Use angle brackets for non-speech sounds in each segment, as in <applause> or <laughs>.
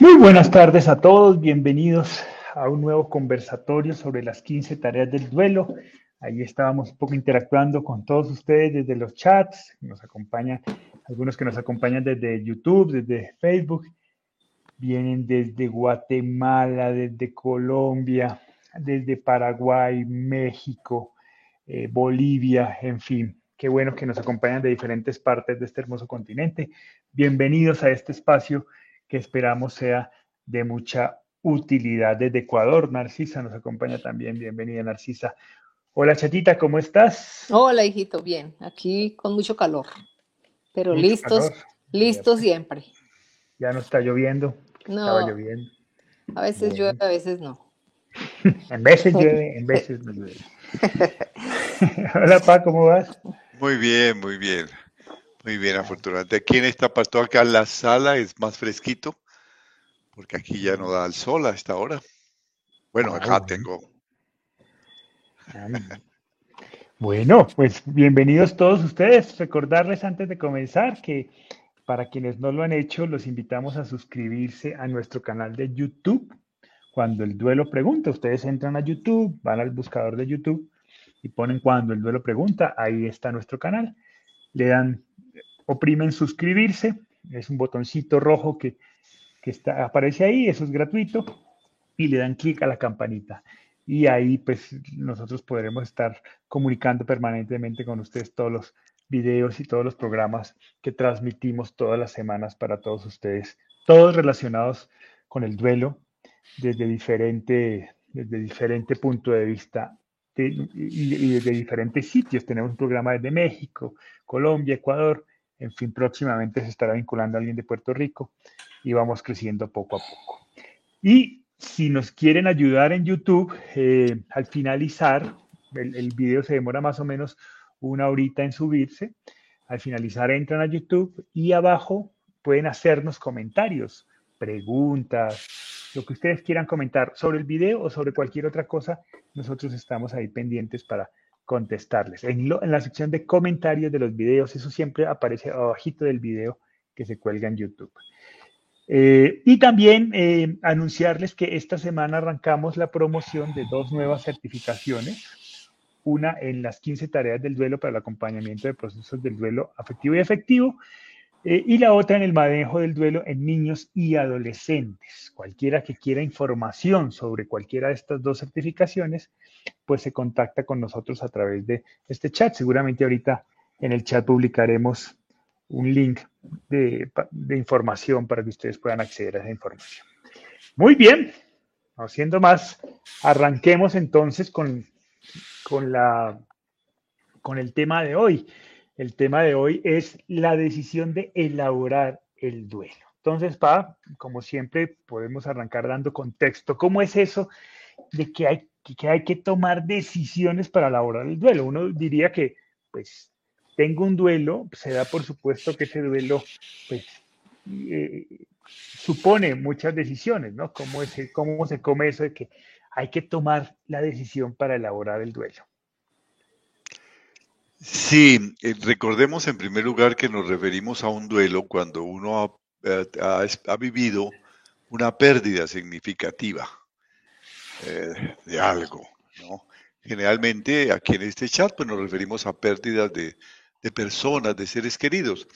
Muy buenas tardes a todos, bienvenidos a un nuevo conversatorio sobre las 15 tareas del duelo. Ahí estábamos un poco interactuando con todos ustedes desde los chats, nos acompañan, algunos que nos acompañan desde YouTube, desde Facebook, vienen desde Guatemala, desde Colombia, desde Paraguay, México, eh, Bolivia, en fin. Qué bueno que nos acompañan de diferentes partes de este hermoso continente. Bienvenidos a este espacio que esperamos sea de mucha utilidad desde Ecuador. Narcisa nos acompaña también. Bienvenida, Narcisa. Hola, chatita, ¿cómo estás? Hola, hijito, bien. Aquí con mucho calor, pero listos, listos siempre. Ya no está lloviendo. No. Estaba lloviendo. A veces llueve, a veces no. <laughs> en veces llueve, en veces no llueve. <laughs> <laughs> Hola, Pa, ¿cómo vas? Muy bien, muy bien. Muy bien, afortunadamente. Aquí en esta parte, acá en la sala es más fresquito, porque aquí ya no da el sol a esta hora. Bueno, acá tengo. Bueno, pues bienvenidos todos ustedes. Recordarles antes de comenzar que para quienes no lo han hecho, los invitamos a suscribirse a nuestro canal de YouTube. Cuando el duelo pregunta, ustedes entran a YouTube, van al buscador de YouTube y ponen cuando el duelo pregunta, ahí está nuestro canal. Le dan oprimen suscribirse, es un botoncito rojo que, está, aparece ahí, eso es gratuito, y le dan clic a la campanita. Y ahí pues nosotros podremos estar comunicando permanentemente con ustedes todos los videos y todos los programas que transmitimos todas las semanas para todos ustedes, todos relacionados con el duelo desde diferente, desde diferente punto de vista y desde diferentes sitios. Tenemos un programa desde México, Colombia, Ecuador, en fin, próximamente se estará vinculando a alguien de Puerto Rico y vamos creciendo poco a poco. Y si nos quieren ayudar en YouTube, eh, al finalizar, el, el, video se demora más o menos una horita en subirse. Al finalizar entran a YouTube y abajo pueden hacernos comentarios, preguntas, lo que ustedes quieran comentar sobre el video o sobre cualquier otra cosa. Nosotros estamos ahí pendientes para contestarles. En, la sección de comentarios de los videos, eso siempre aparece abajito del video que se cuelga en YouTube. Eh, y también eh, anunciarles que esta semana arrancamos la promoción de dos nuevas certificaciones. Una en las 15 tareas del duelo para el acompañamiento de procesos del duelo afectivo y efectivo eh, y la otra en el manejo del duelo en niños y adolescentes. Cualquiera que quiera información sobre cualquiera de estas dos certificaciones, pues se contacta con nosotros a través de este chat. Seguramente ahorita en el chat publicaremos un link de, información para que ustedes puedan acceder a esa información. Muy bien, haciendo más, arranquemos entonces con, con, la, con el tema de hoy. El tema de hoy es la decisión de elaborar el duelo. Entonces, Pa, como siempre, podemos arrancar dando contexto. ¿Cómo es eso de que hay que, tomar decisiones para elaborar el duelo? Uno diría que, pues, tengo un duelo, se da por supuesto que ese duelo, pues, eh, supone muchas decisiones, ¿no? ¿Cómo, es, ¿Cómo se come eso de que hay que tomar la decisión para elaborar el duelo? Sí, eh, recordemos en primer lugar que nos referimos a un duelo cuando uno ha, eh, vivido una pérdida significativa eh, de algo, ¿no? Generalmente aquí en este chat pues nos referimos a pérdidas de, personas, de seres queridos.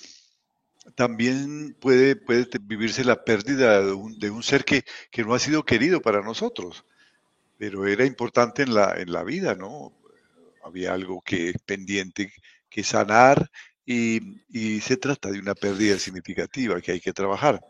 También puede, vivirse la pérdida de un, ser que, que, no ha sido querido para nosotros, pero era importante en la, en la vida, ¿no? Había algo que pendiente que sanar y, se trata de una pérdida significativa que hay que trabajar.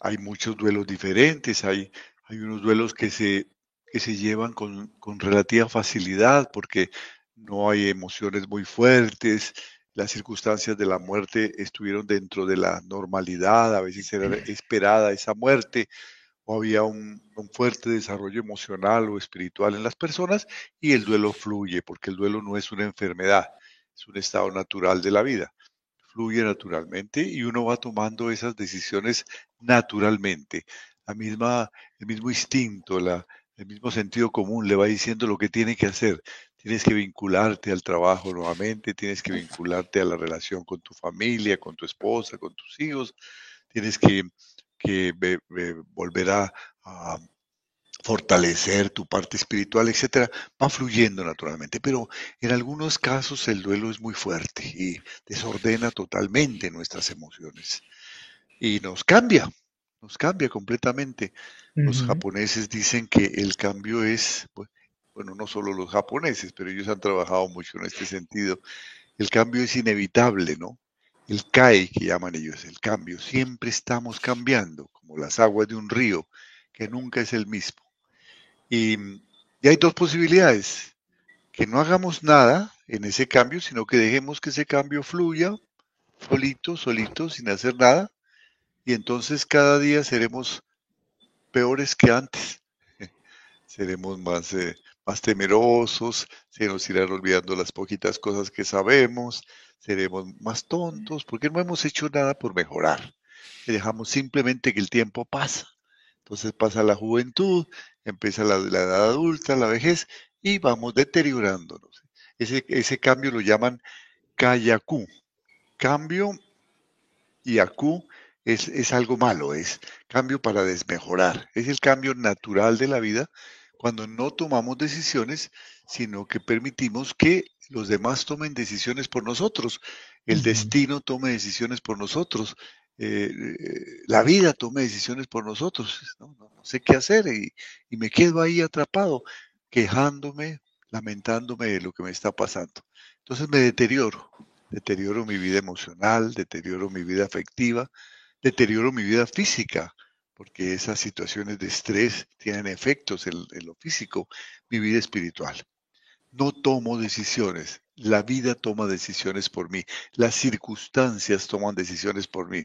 Hay muchos duelos diferentes, hay, hay unos duelos que se, que se llevan con, con relativa facilidad porque no hay emociones muy fuertes, las circunstancias de la muerte estuvieron dentro de la normalidad, a veces era esperada esa muerte, o había un, fuerte desarrollo emocional o espiritual en las personas y el duelo fluye, porque el duelo no es una enfermedad, es un estado natural de la vida. Fluye naturalmente y uno va tomando esas decisiones naturalmente. La misma, el mismo instinto, la, el mismo sentido común le va diciendo lo que tiene que hacer. Tienes que vincularte al trabajo nuevamente, tienes que vincularte a la relación con tu familia, con tu esposa, con tus hijos, tienes que que volver a, fortalecer tu parte espiritual, etcétera, va fluyendo naturalmente. Pero en algunos casos el duelo es muy fuerte y desordena totalmente nuestras emociones y nos cambia, nos cambia completamente. Los japoneses dicen que el cambio es, bueno, no solo los japoneses, pero ellos han trabajado mucho en este sentido. El cambio es inevitable, ¿no? El kai, que llaman ellos, el cambio. Siempre estamos cambiando, como las aguas de un río, que nunca es el mismo. Y, y hay dos posibilidades. Que no hagamos nada en ese cambio, sino que dejemos que ese cambio fluya solito, solito, sin hacer nada. Y entonces cada día seremos peores que antes. <laughs> seremos más, eh, más temerosos, se nos irán olvidando las poquitas cosas que sabemos, seremos más tontos, porque no hemos hecho nada por mejorar. Y dejamos simplemente que el tiempo pasa. Entonces pasa la juventud, empieza la, edad adulta, la vejez, y vamos deteriorándonos. Ese, ese cambio lo llaman kayaku. Cambio y es, es algo malo, es cambio para desmejorar. Es el cambio natural de la vida cuando no tomamos decisiones, sino que permitimos que los demás tomen decisiones por nosotros, el destino tome decisiones por nosotros, eh, la vida tome decisiones por nosotros. No, sé qué hacer y, y, me quedo ahí atrapado, quejándome, lamentándome de lo que me está pasando. Entonces me deterioro, deterioro mi vida emocional, deterioro mi vida afectiva, deterioro mi vida física porque esas situaciones de estrés tienen efectos en, lo físico, mi vida espiritual. No tomo decisiones, la vida toma decisiones por mí, las circunstancias toman decisiones por mí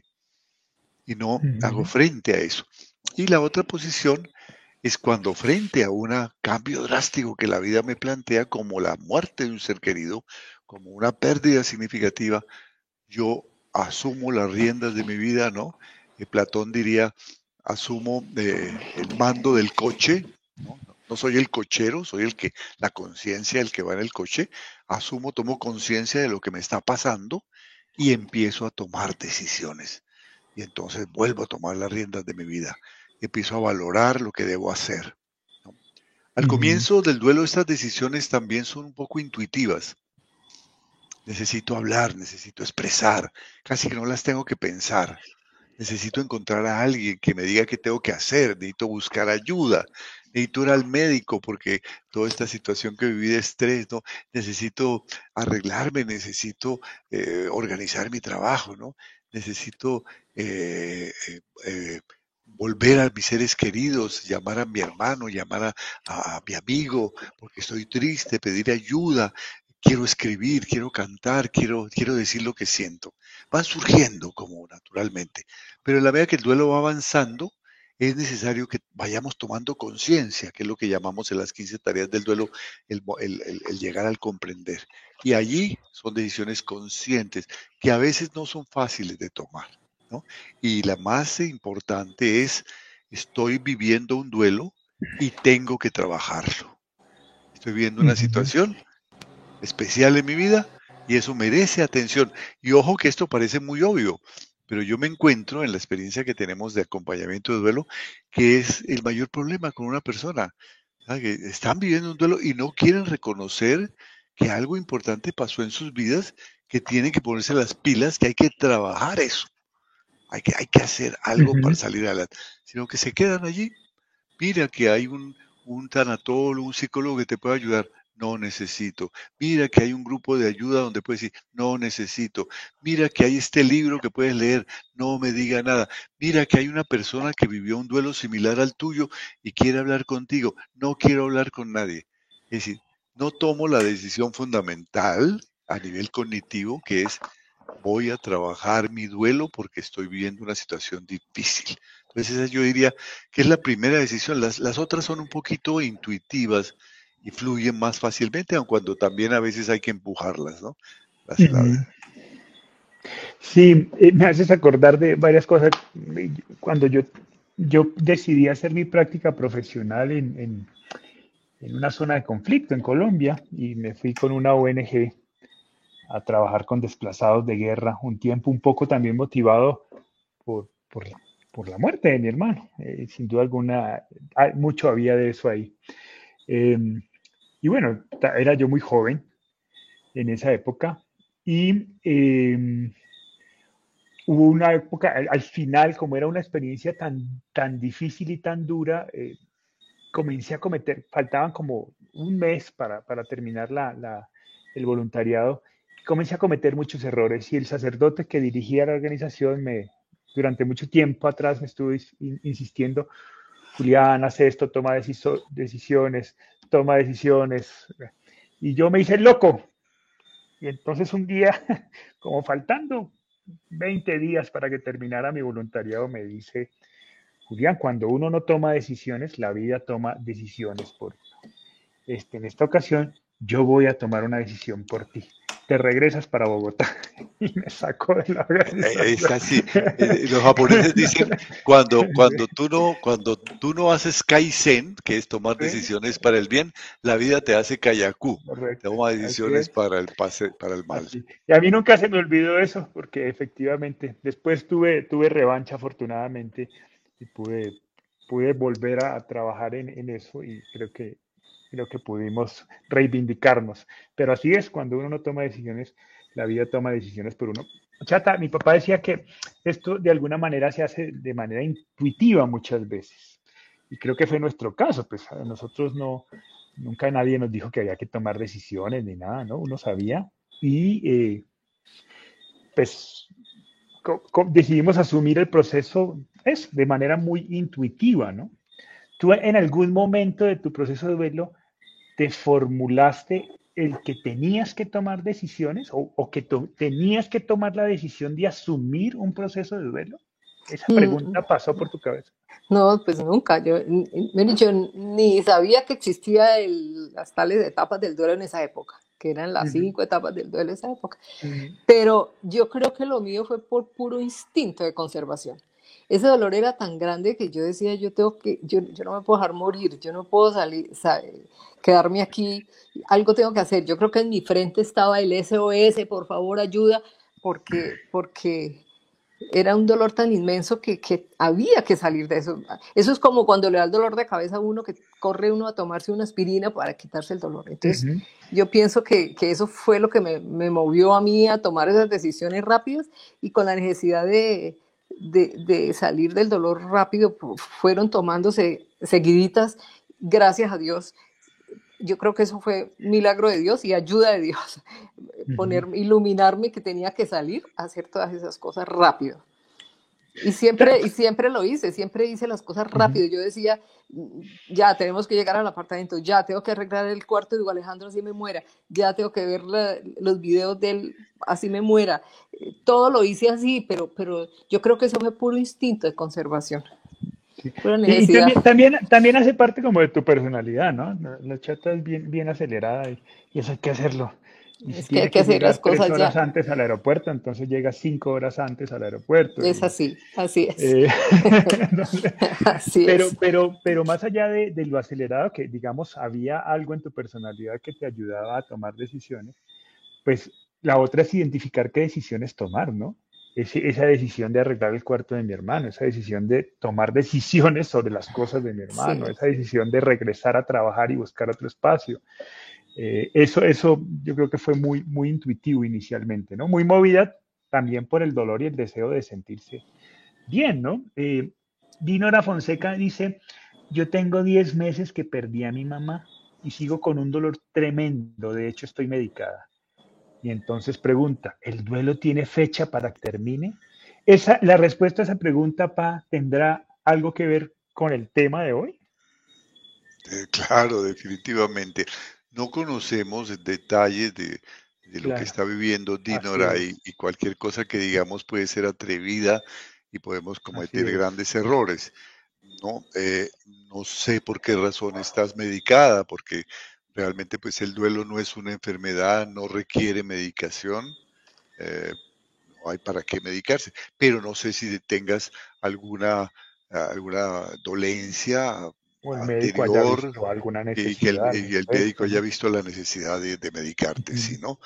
y no hago frente a eso. Y la otra posición es cuando frente a un cambio drástico que la vida me plantea, como la muerte de un ser querido, como una pérdida significativa, yo asumo las riendas de mi vida, ¿no? Y Platón diría, asumo eh, el mando del coche, ¿no? Soy el cochero, soy el que, la conciencia, el que va en el coche, asumo, tomo conciencia de lo que me está pasando y empiezo a tomar decisiones. Y entonces vuelvo a tomar las riendas de mi vida, empiezo a valorar lo que debo hacer. Al comienzo del duelo estas decisiones también son un poco intuitivas. Necesito hablar, necesito expresar, casi que no las tengo que pensar necesito encontrar a alguien que me diga qué tengo que hacer, necesito buscar ayuda, necesito ir al médico porque toda esta situación que viví de estrés, ¿no? Necesito arreglarme, necesito eh, organizar mi trabajo, ¿no? Necesito eh, eh, volver a mis seres queridos, llamar a mi hermano, llamar a, mi amigo, porque estoy triste, pedir ayuda, quiero escribir, quiero cantar, quiero, quiero decir lo que siento. Van surgiendo como naturalmente. Pero en la medida que el duelo va avanzando, es necesario que vayamos tomando conciencia, que es lo que llamamos en las 15 tareas del duelo, el, llegar al comprender. Y allí son decisiones conscientes, que a veces no son fáciles de tomar. Y la más importante es, estoy viviendo un duelo y tengo que trabajarlo. Estoy viviendo una situación especial en mi vida y eso merece atención. Y ojo que esto parece muy obvio, pero yo me encuentro en la experiencia que tenemos de acompañamiento de duelo, que es el mayor problema con una persona. Que están viviendo un duelo y no quieren reconocer que algo importante pasó en sus vidas, que tienen que ponerse las pilas, que hay que trabajar eso. Hay que, hay que hacer algo para salir adelante. Sino que se quedan allí. Mira que hay un, un tanatólogo, un psicólogo que te puede ayudar no necesito. Mira que hay un grupo de ayuda donde puedes decir, no necesito. Mira que hay este libro que puedes leer, no me diga nada. Mira que hay una persona que vivió un duelo similar al tuyo y quiere hablar contigo, no quiero hablar con nadie. Es decir, no tomo la decisión fundamental a nivel cognitivo que es voy a trabajar mi duelo porque estoy viviendo una situación difícil. Entonces yo diría que es la primera decisión. Las, las otras son un poquito intuitivas y fluyen más fácilmente, aun cuando también a veces hay que empujarlas, ¿no? Sí, eh, me haces acordar de varias cosas. Cuando yo, yo decidí hacer mi práctica profesional en, en, en una zona de conflicto en Colombia y me fui con una ONG a trabajar con desplazados de guerra, un tiempo un poco también motivado por, por por la muerte de mi hermano. Eh, sin duda alguna, mucho había de eso ahí. Em, y bueno, era yo muy joven en esa época y em, hubo una época, al, final, como era una experiencia tan, tan difícil y tan dura, eh, comencé a cometer, faltaban como un mes para, terminar la, el voluntariado, comencé a cometer muchos errores y el sacerdote que dirigía la organización me, durante mucho tiempo atrás me estuvo insistiendo, Julián, hace esto, toma decisiones, toma decisiones. Y yo me hice loco. Y entonces un día, <laughs> como faltando 20 días para que terminara mi voluntariado, me dice, Julián, cuando uno no toma decisiones, la vida toma decisiones por Este, en esta ocasión, yo voy a tomar una decisión por ti te regresas para Bogotá. <laughs> Y me sacó de la organización. Es así. Eh, los japoneses dicen, cuando, cuando, tú no, cuando tú no haces kaizen, que es tomar decisiones para el bien, la vida te hace kayaku. Toma decisiones para el pase, para el mal. Y a mí nunca se me olvidó eso, porque efectivamente, después tuve, tuve revancha afortunadamente y pude, pude volver a, trabajar en, en eso y creo que creo que pudimos reivindicarnos. Pero así es, cuando uno no toma decisiones, la vida toma decisiones por uno. Chata, mi papá decía que esto de alguna manera se hace de manera intuitiva muchas veces. Y creo que fue nuestro caso, pues a nosotros no, nunca nadie nos dijo que había que tomar decisiones ni nada, ¿no? Uno sabía y eh, pues decidimos asumir el proceso es de manera muy intuitiva, ¿no? Tú en algún momento de tu proceso de duelo te formulaste el que tenías que tomar decisiones o, que tenías que tomar la decisión de asumir un proceso de duelo? Esa mm. pregunta pasó por tu cabeza. No, pues nunca. Yo, yo ni sabía que existía las tales etapas del duelo en esa época, que eran las cinco etapas del duelo en esa época. Pero yo creo que lo mío fue por puro instinto de conservación ese dolor era tan grande que yo decía, yo tengo que, yo, yo no me puedo dejar morir, yo no puedo salir, quedarme aquí, algo tengo que hacer. Yo creo que en mi frente estaba el SOS, por favor, ayuda, porque, porque era un dolor tan inmenso que, que, había que salir de eso. Eso es como cuando le da el dolor de cabeza a uno, que corre uno a tomarse una aspirina para quitarse el dolor. Entonces, yo pienso que, que, eso fue lo que me, me, movió a mí a tomar esas decisiones rápidas y con la necesidad de, de, salir del dolor rápido fueron tomándose seguiditas, gracias a Dios. Yo creo que eso fue milagro de Dios y ayuda de Dios, <laughs> poner, iluminarme que tenía que salir a hacer todas esas cosas rápido. Y siempre, y siempre lo hice, siempre hice las cosas rápido. Yo decía, ya tenemos que llegar al apartamento, ya tengo que arreglar el cuarto de Alejandro así me muera, ya tengo que ver los videos de él así me muera. Todo lo hice así, pero, pero yo creo que eso fue puro instinto de conservación. Y, también, también, hace parte como de tu personalidad, ¿no? La chata es bien, bien acelerada y eso hay que hacerlo. Es que hay que hacer las cosas tres horas antes al aeropuerto, entonces llega cinco horas antes al aeropuerto. Es así, así es. Eh, <laughs> <laughs> así pero, es. Pero, pero más allá de, lo acelerado, que digamos había algo en tu personalidad que te ayudaba a tomar decisiones, pues la otra es identificar qué decisiones tomar, ¿no? esa decisión de arreglar el cuarto de mi hermano, esa decisión de tomar decisiones sobre las cosas de mi hermano, esa decisión de regresar a trabajar y buscar otro espacio, eh, eso, eso yo creo que fue muy, muy intuitivo inicialmente, ¿no? Muy movida también por el dolor y el deseo de sentirse bien, ¿no? Eh, Dinora Fonseca dice, yo tengo 10 meses que perdí a mi mamá y sigo con un dolor tremendo, de hecho estoy medicada. Y entonces pregunta, ¿el duelo tiene fecha para que termine? Esa, la respuesta a esa pregunta, Pa, ¿tendrá algo que ver con el tema de hoy? Eh, claro, definitivamente no conocemos detalles de, lo que está viviendo Dinora y, cualquier cosa que digamos puede ser atrevida y podemos cometer grandes errores. No, eh, no sé por qué razón estás medicada, porque realmente pues el duelo no es una enfermedad, no requiere medicación, eh, no hay para qué medicarse, pero no sé si tengas alguna, alguna dolencia o el médico haya visto alguna necesidad. Y, el, médico haya visto la necesidad de, medicarte, ¿sí, no?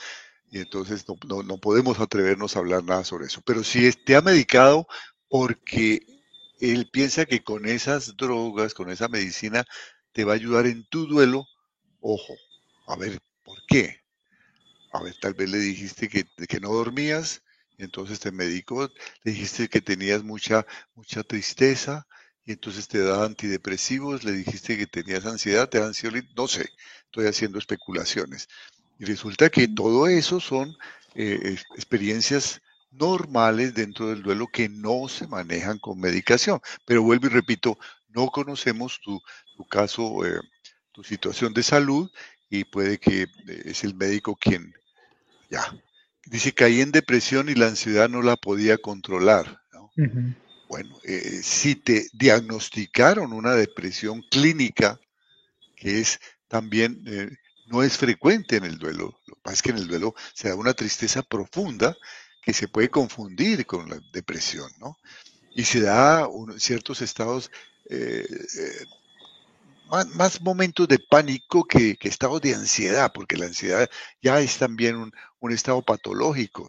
Y entonces no, podemos atrevernos a hablar nada sobre eso. Pero si te ha medicado porque él piensa que con esas drogas, con esa medicina, te va a ayudar en tu duelo. Ojo, a ver, ¿por qué? A ver, tal vez le dijiste que, que no dormías, y entonces te medicó, le dijiste que tenías mucha, mucha tristeza, y entonces te da antidepresivos, le dijiste que tenías ansiedad, te da ansiolítico, no sé, estoy haciendo especulaciones. Y resulta que todo eso son eh, experiencias normales dentro del duelo que no se manejan con medicación. Pero vuelvo y repito, no conocemos tu, caso, eh, tu situación de salud y puede que eh, es el médico quien ya dice caí en depresión y la ansiedad no la podía controlar. Bueno, eh, si te diagnosticaron una depresión clínica, que es también no es frecuente en el duelo. Lo que pasa es que en el duelo se da una tristeza profunda que se puede confundir con la depresión, ¿no? Y se da ciertos estados, eh, eh, más, momentos de pánico que, estados de ansiedad, porque la ansiedad ya es también un, estado patológico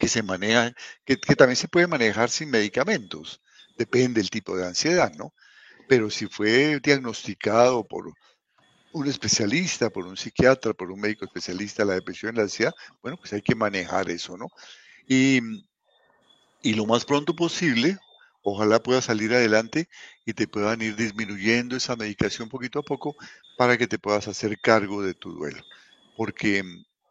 que se maneja, que, también se puede manejar sin medicamentos, depende del tipo de ansiedad, ¿no? Pero si fue diagnosticado por un especialista, por un psiquiatra, por un médico especialista la depresión y la ansiedad, bueno, pues hay que manejar eso, ¿no? Y, y lo más pronto posible, ojalá pueda salir adelante y te puedan ir disminuyendo esa medicación poquito a poco para que te puedas hacer cargo de tu duelo. Porque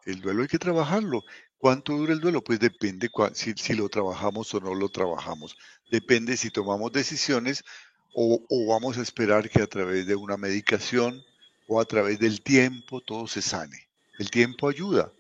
el duelo hay que trabajarlo. ¿Cuánto dura el duelo? Pues depende si, si, lo trabajamos o no lo trabajamos. Depende si tomamos decisiones o, o, vamos a esperar que a través de una medicación o a través del tiempo todo se sane. El tiempo ayuda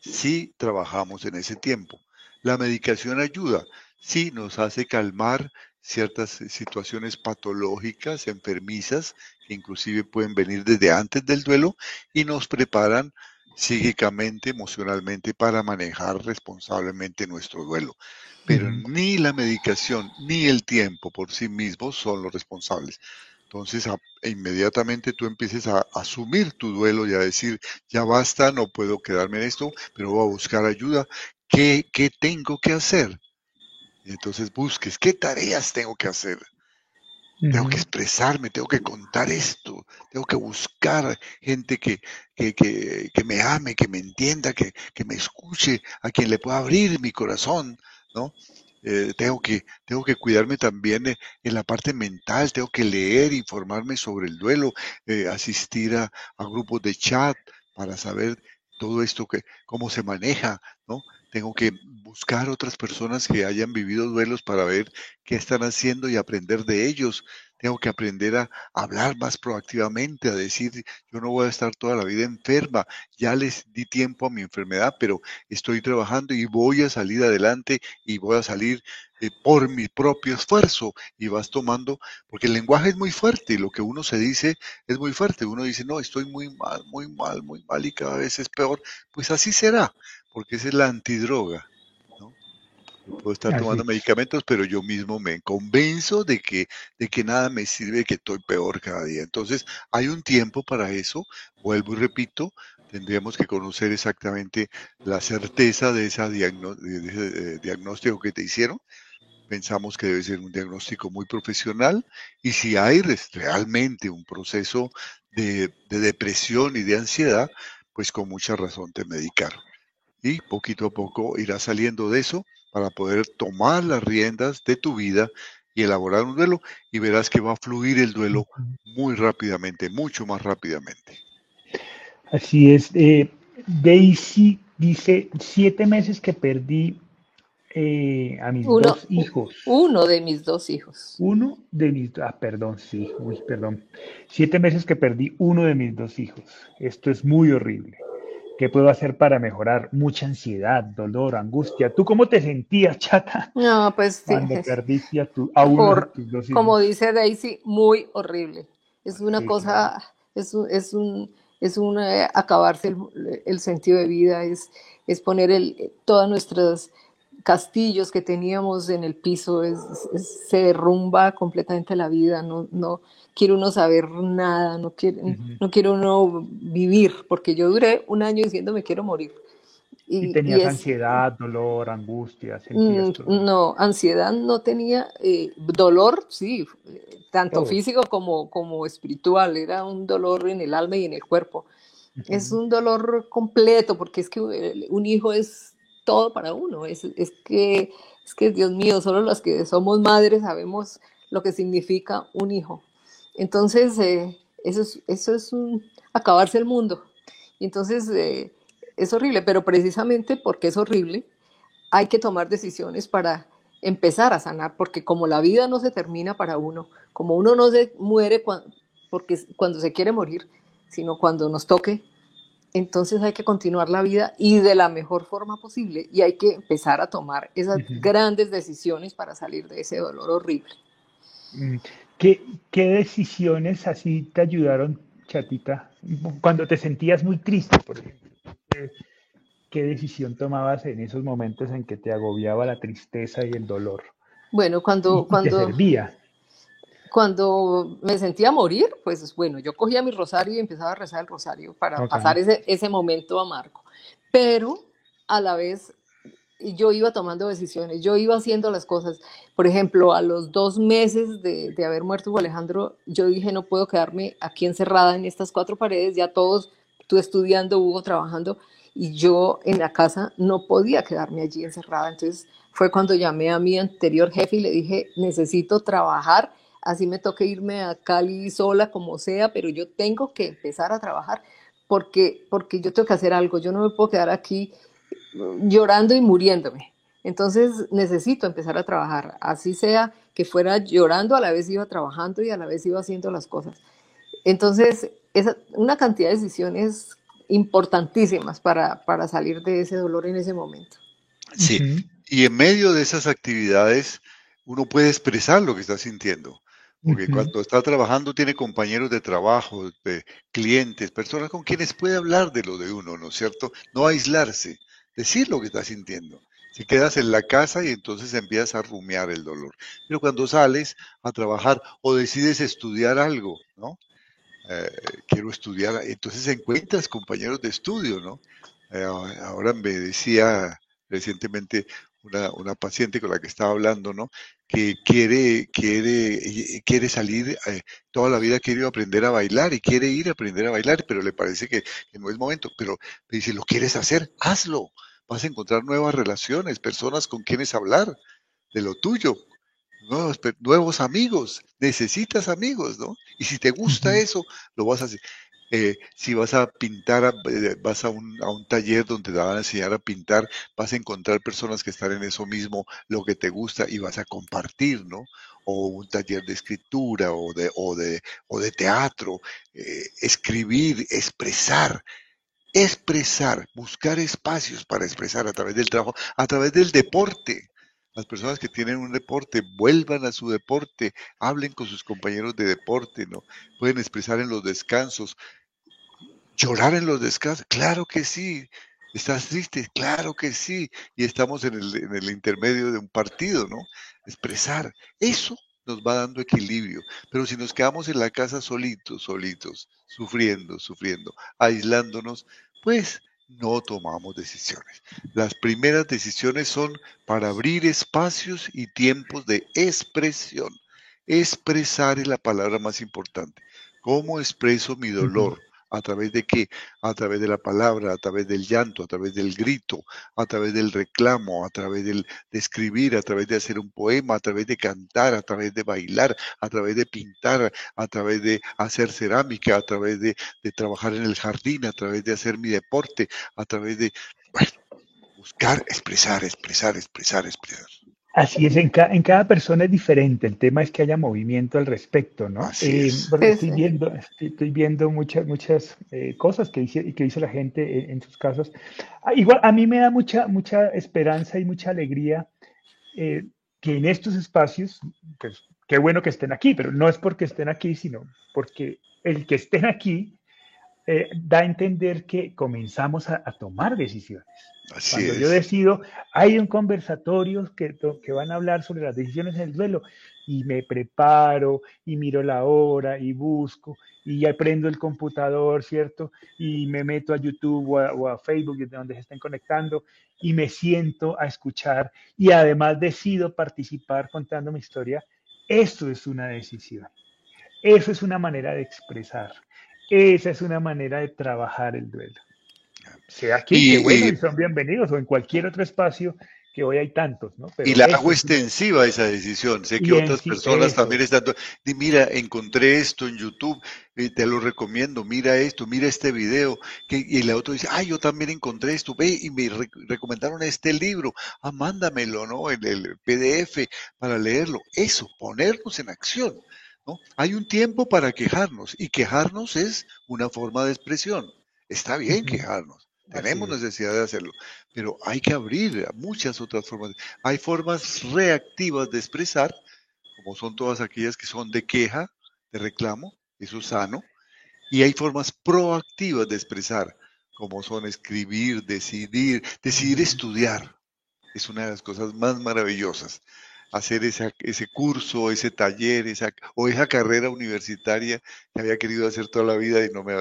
si trabajamos en ese tiempo. La medicación ayuda, sí, nos hace calmar ciertas situaciones patológicas, enfermizas, que inclusive pueden venir desde antes del duelo y nos preparan psíquicamente, emocionalmente para manejar responsablemente nuestro duelo. Pero ni la medicación ni el tiempo por sí mismos son los responsables. Entonces, inmediatamente tú empieces a asumir tu duelo y a decir, ya basta, no puedo quedarme en esto, pero voy a buscar ayuda. ¿Qué, tengo que hacer? Y entonces busques, ¿qué tareas tengo que hacer? Tengo que expresarme, tengo que contar esto, tengo que buscar gente que, que, me ame, que me entienda, que, que, me escuche, a quien le pueda abrir mi corazón, ¿no? Eh, tengo, que, tengo que cuidarme también eh, en la parte mental, tengo que leer, informarme sobre el duelo, eh, asistir a, a, grupos de chat para saber todo esto, que, cómo se maneja, ¿no? Tengo que buscar otras personas que hayan vivido duelos para ver qué están haciendo y aprender de ellos. Tengo que aprender a hablar más proactivamente, a decir, yo no voy a estar toda la vida enferma, ya les di tiempo a mi enfermedad, pero estoy trabajando y voy a salir adelante y voy a salir eh, por mi propio esfuerzo y vas tomando, porque el lenguaje es muy fuerte y lo que uno se dice es muy fuerte. Uno dice, no, estoy muy mal, muy mal, muy mal y cada vez es peor. Pues así será porque esa es la antidroga. ¿no? puedo estar tomando medicamentos, pero yo mismo me convenzo de que, de que nada me sirve, que estoy peor cada día. Entonces, hay un tiempo para eso. Vuelvo y repito, tendríamos que conocer exactamente la certeza de, esa de ese eh, diagnóstico que te hicieron. Pensamos que debe ser un diagnóstico muy profesional y si hay realmente un proceso de, de depresión y de ansiedad, pues con mucha razón te medicaron y poquito a poco irás saliendo de eso para poder tomar las riendas de tu vida y elaborar un duelo y verás que va a fluir el duelo muy rápidamente, mucho más rápidamente. Así es. Eh, Daisy dice, siete meses que perdí eh, a mis dos hijos. Uno de mis dos hijos. Uno de mis, ah, perdón, sí, uy, perdón. Siete meses que perdí uno de mis dos hijos. Esto es muy horrible. ¿Qué puedo hacer para mejorar? Mucha ansiedad, dolor, angustia. ¿Tú cómo te sentías, chata? No, pues Cuando perdiste a, tu, a uno de tus dos hijos. Como dice Daisy, muy horrible. Es una cosa, es un, es un, es un eh, acabarse el, sentido de vida, es, es poner el, todas nuestras castillos que teníamos en el piso, se derrumba completamente la vida, no, no quiere uno saber nada, no quiere, no quiere uno vivir, porque yo duré un año diciendo me quiero morir. Y, tenías ansiedad, dolor, angustia. Mm, no, ansiedad no tenía, eh, dolor sí, tanto físico como, como espiritual, era un dolor en el alma y en el cuerpo. Es un dolor completo porque es que eh, un hijo es todo para uno, es, es, que, es que, Dios mío, solo los que somos madres sabemos lo que significa un hijo. Entonces, eh, eso es, eso es un, acabarse el mundo. Entonces, eh, es horrible, pero precisamente porque es horrible, hay que tomar decisiones para empezar a sanar, porque como la vida no se termina para uno, como uno no se muere cuando, porque cuando se quiere morir, sino cuando nos toque, entonces hay que continuar la vida y de la mejor forma posible y hay que empezar a tomar esas grandes decisiones para salir de ese dolor horrible. Mm, ¿Qué, ¿Qué, decisiones así te ayudaron, chatita, cuando te sentías muy triste, por ejemplo? ¿Qué, decisión tomabas en esos momentos en que te agobiaba la tristeza y el dolor? Bueno, cuando... cuando... Te servía cuando me sentía morir, pues bueno, yo cogía mi rosario y empezaba a rezar el rosario para pasar ese, ese momento amargo. Pero a la vez yo iba tomando decisiones, yo iba haciendo las cosas. Por ejemplo, a los dos meses de, de haber muerto Alejandro, yo dije, no puedo quedarme aquí encerrada en estas cuatro paredes, ya todos, tú estudiando, Hugo trabajando, y yo en la casa no podía quedarme allí encerrada. Entonces fue cuando llamé a mi anterior jefe y le dije, necesito trabajar así me toque irme a Cali sola como sea, pero yo tengo que empezar a trabajar porque, porque yo tengo que hacer algo, yo no me puedo quedar aquí mm, llorando y muriéndome. Entonces necesito empezar a trabajar, así sea que fuera llorando, a la vez iba trabajando y a la vez iba haciendo las cosas. Entonces, es una cantidad de decisiones importantísimas para, para salir de ese dolor en ese momento. Sí, y en medio de esas actividades uno puede expresar lo que está sintiendo. Porque cuando está trabajando tiene compañeros de trabajo, de clientes, personas con quienes puede hablar de lo de uno, ¿no es cierto? No aislarse, decir lo que está sintiendo. Si quedas en la casa y entonces empiezas a rumiar el dolor. Pero cuando sales a trabajar o decides estudiar algo, ¿no? Eh, quiero estudiar, entonces encuentras compañeros de estudio, ¿no? Eh, ahora me decía recientemente una, una, paciente con la que estaba hablando, ¿no? Que quiere, quiere, quiere salir, eh, toda la vida quiere aprender a bailar y quiere ir a aprender a bailar, pero le parece que, no es momento. Pero le dice, ¿lo quieres hacer? Hazlo. Vas a encontrar nuevas relaciones, personas con quienes hablar de lo tuyo, nuevos, nuevos amigos. Necesitas amigos, ¿no? Y si te gusta eso, lo vas a hacer. Eh, si vas a pintar, eh, vas a un, a un, taller donde te van a enseñar a pintar, vas a encontrar personas que están en eso mismo, lo que te gusta y vas a compartir, ¿no? O un taller de escritura o de, o de, o de teatro, eh, escribir, expresar, expresar, buscar espacios para expresar a través del trabajo, a través del deporte. Las personas que tienen un deporte vuelvan a su deporte, hablen con sus compañeros de deporte, ¿no? Pueden expresar en los descansos, ¿Llorar en los descansos? Claro que sí. ¿Estás triste? Claro que sí. Y estamos en el, en el intermedio de un partido, ¿no? Expresar. Eso nos va dando equilibrio. Pero si nos quedamos en la casa solitos, solitos, sufriendo, sufriendo, aislándonos, pues no tomamos decisiones. Las primeras decisiones son para abrir espacios y tiempos de expresión. Expresar es la palabra más importante. ¿Cómo expreso mi dolor? ¿A través de qué? A través de la palabra, a través del llanto, a través del grito, a través del reclamo, a través del, de escribir, a través de hacer un poema, a través de cantar, a través de bailar, a través de pintar, a través de hacer cerámica, a través de, de trabajar en el jardín, a través de hacer mi deporte, a través de, bueno, buscar, expresar, expresar, expresar, expresar. Así es, en, cada persona es diferente. El tema es que haya movimiento al respecto, ¿no? Eh, estoy viendo, estoy, viendo muchas, muchas eh, cosas que dice, que dice la gente en, sus casos. Ah, igual a mí me da mucha, mucha esperanza y mucha alegría eh, que en estos espacios, pues qué bueno que estén aquí, pero no es porque estén aquí, sino porque el que estén aquí da a entender que comenzamos a tomar decisiones. Cuando yo decido, hay un conversatorio que, que van a hablar sobre las decisiones en el duelo. y me preparo y miro la hora y busco y aprendo el computador, ¿cierto? Y me meto a YouTube o a, Facebook, de donde se estén conectando, y me siento a escuchar y además decido participar contando mi historia, eso es una decisión. Eso es una manera de expresar. Esa es una manera de trabajar el duelo. Sea aquí, que bueno, y son bienvenidos, o en cualquier otro espacio que hoy hay tantos, ¿no? y la hago extensiva esa decisión. Sé que otras personas también están. mira, encontré esto en YouTube, eh, te lo recomiendo, mira esto, mira este video. Que, y el otro dice, ah, yo también encontré esto, ve, y me recomendaron este libro, ah, mándamelo, ¿no? El, el PDF para leerlo. Eso, ponernos en acción. ¿no? Hay un tiempo para quejarnos, y quejarnos es una forma de expresión. Está bien quejarnos tenemos necesidad de hacerlo, pero hay que abrir a muchas otras formas. Hay formas reactivas de expresar, como son todas aquellas que son de queja, de reclamo, eso es sano, y hay formas proactivas de expresar, como son escribir, decidir, decidir estudiar. Es una de las cosas más maravillosas hacer ese curso, ese taller, esa, o esa carrera universitaria que había querido hacer toda la vida y no me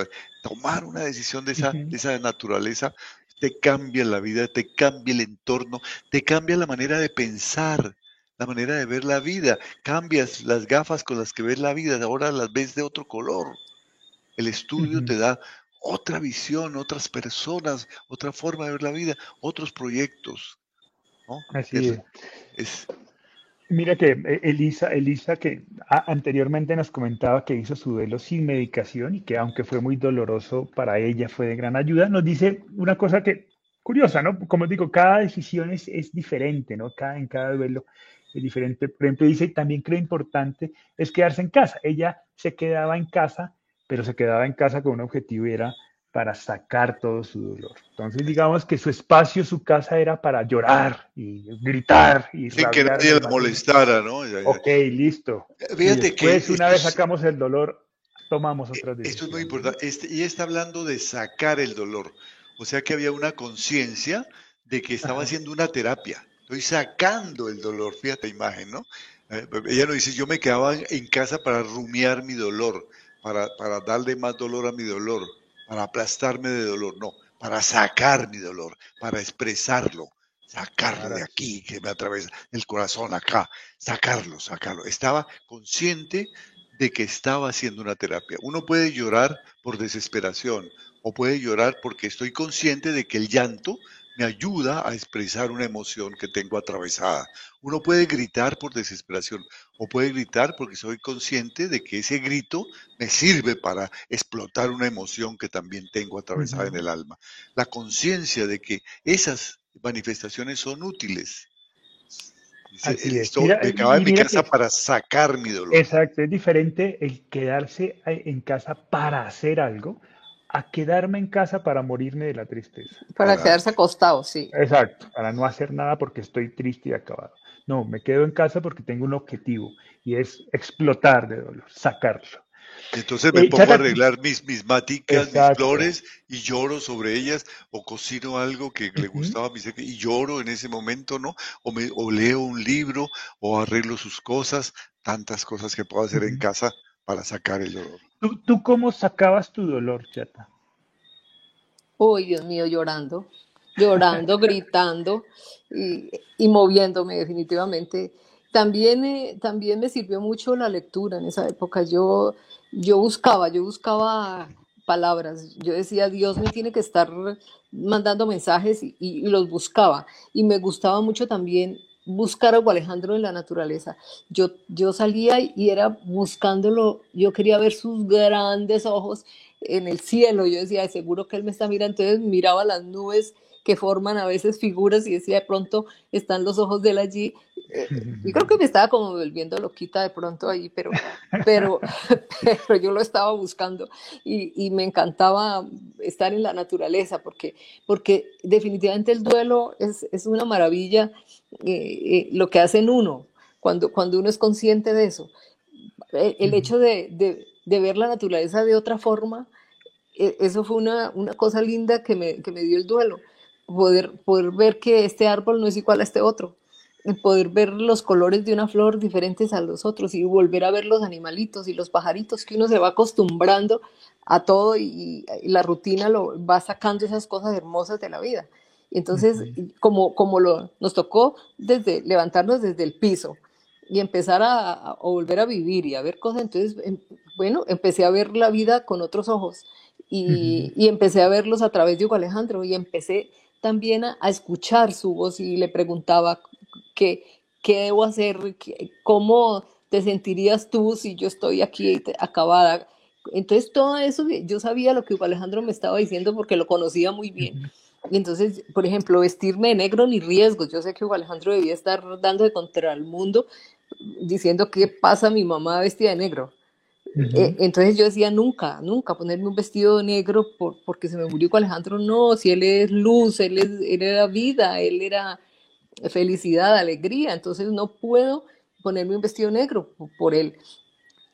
tomar una decisión de esa, de esa naturaleza te cambia la vida, te cambia el entorno, te cambia la manera de pensar, la manera de ver la vida, cambias las gafas con las que ves la vida, ahora las ves de otro color. El estudio te da otra visión, otras personas, otra forma de ver la vida, otros proyectos. Así es. Mira que eh, Elisa, Elisa que anteriormente nos comentaba que hizo su duelo sin medicación y que aunque fue muy doloroso para ella fue de gran ayuda, nos dice una cosa que curiosa, ¿no? Como digo, cada decisión es, es diferente, ¿no? Cada, en cada duelo es diferente. Por ejemplo, dice también cree importante es quedarse en casa. Ella se quedaba en casa, pero se quedaba en casa con un objetivo y era para sacar todo su dolor. Entonces, digamos que su espacio, su casa era para llorar y gritar. Y Sin que nadie la molestara, ¿no? Ok, listo. Fíjate y después, que una vez sacamos el dolor, tomamos otra decisión. Esto es muy importante. Este, y está hablando de sacar el dolor. O sea que había una conciencia de que estaba haciendo una terapia. Estoy sacando el dolor. Fíjate la imagen, ¿no? Eh, ella no dice, yo me quedaba en casa para rumiar mi dolor, para, para darle más dolor a mi dolor para aplastarme de dolor, no, para sacar mi dolor, para expresarlo, sacarlo de aquí, que me atraviesa el corazón acá, sacarlo, sacarlo. Estaba consciente de que estaba haciendo una terapia. Uno puede llorar por desesperación o puede llorar porque estoy consciente de que el llanto me ayuda a expresar una emoción que tengo atravesada. Uno puede gritar por desesperación o puede gritar porque soy consciente de que ese grito me sirve para explotar una emoción que también tengo atravesada en el alma. La conciencia de que esas manifestaciones son útiles. Esto, me quedaba en mi casa para sacar mi dolor. Exacto, es diferente el quedarse en casa para hacer algo a quedarme en casa para morirme de la tristeza. Para, quedarse acostado, sí. Exacto, para no hacer nada porque estoy triste y acabado. No, me quedo en casa porque tengo un objetivo y es explotar de dolor, sacarlo. Entonces me eh, pongo a arreglar mis, mis maticas, mis flores y lloro sobre ellas o cocino algo que le gustaba a mi y lloro en ese momento, ¿no? O, me, o leo un libro o arreglo sus cosas, tantas cosas que puedo hacer en casa para sacar el dolor. ¿Tú, cómo sacabas tu dolor, Chata? Uy, Dios mío, llorando, llorando, <laughs> gritando y, moviéndome definitivamente. También, eh, también me sirvió mucho la lectura en esa época. Yo, yo buscaba, yo buscaba palabras. Yo decía, Dios me tiene que estar mandando mensajes y, y, los buscaba. Y me gustaba mucho también buscar a Alejandro en la naturaleza. Yo, yo salía y era buscándolo, yo quería ver sus grandes ojos en el cielo, yo decía, seguro que él me está mirando, entonces miraba las nubes que forman a veces figuras y decía, de pronto están los ojos de él allí. Eh, yo creo que me estaba como volviendo loquita de pronto ahí, pero, pero, <laughs> pero yo lo estaba buscando y, y, me encantaba estar en la naturaleza porque, porque definitivamente el duelo es, es una maravilla eh, eh, lo que hace en uno cuando, cuando uno es consciente de eso. El, hecho de, de, de, ver la naturaleza de otra forma, eso fue una, una cosa linda que me, que me dio el duelo poder, poder ver que este árbol no es igual a este otro. poder ver los colores de una flor diferentes a los otros y volver a ver los animalitos y los pajaritos que uno se va acostumbrando a todo y, la rutina lo va sacando esas cosas hermosas de la vida. Entonces, como, como lo, nos tocó desde levantarnos desde el piso y empezar a, volver a vivir y a ver cosas, entonces, em, bueno, empecé a ver la vida con otros ojos y, y empecé a verlos a través de Hugo Alejandro y empecé también a, escuchar su voz y le preguntaba qué, qué debo hacer, cómo te sentirías tú si yo estoy aquí acabada. Entonces todo eso, yo sabía lo que Hugo Alejandro me estaba diciendo porque lo conocía muy bien. Y entonces, por ejemplo, vestirme de negro ni riesgos. Yo sé que Hugo Alejandro debía estar dando de contra el mundo diciendo qué pasa mi mamá vestida de negro. Eh, entonces yo decía, nunca, nunca ponerme un vestido negro por, porque se me murió con Alejandro, no, si él es luz, él, es, él era vida, él era felicidad, alegría, entonces no puedo ponerme un vestido negro por él.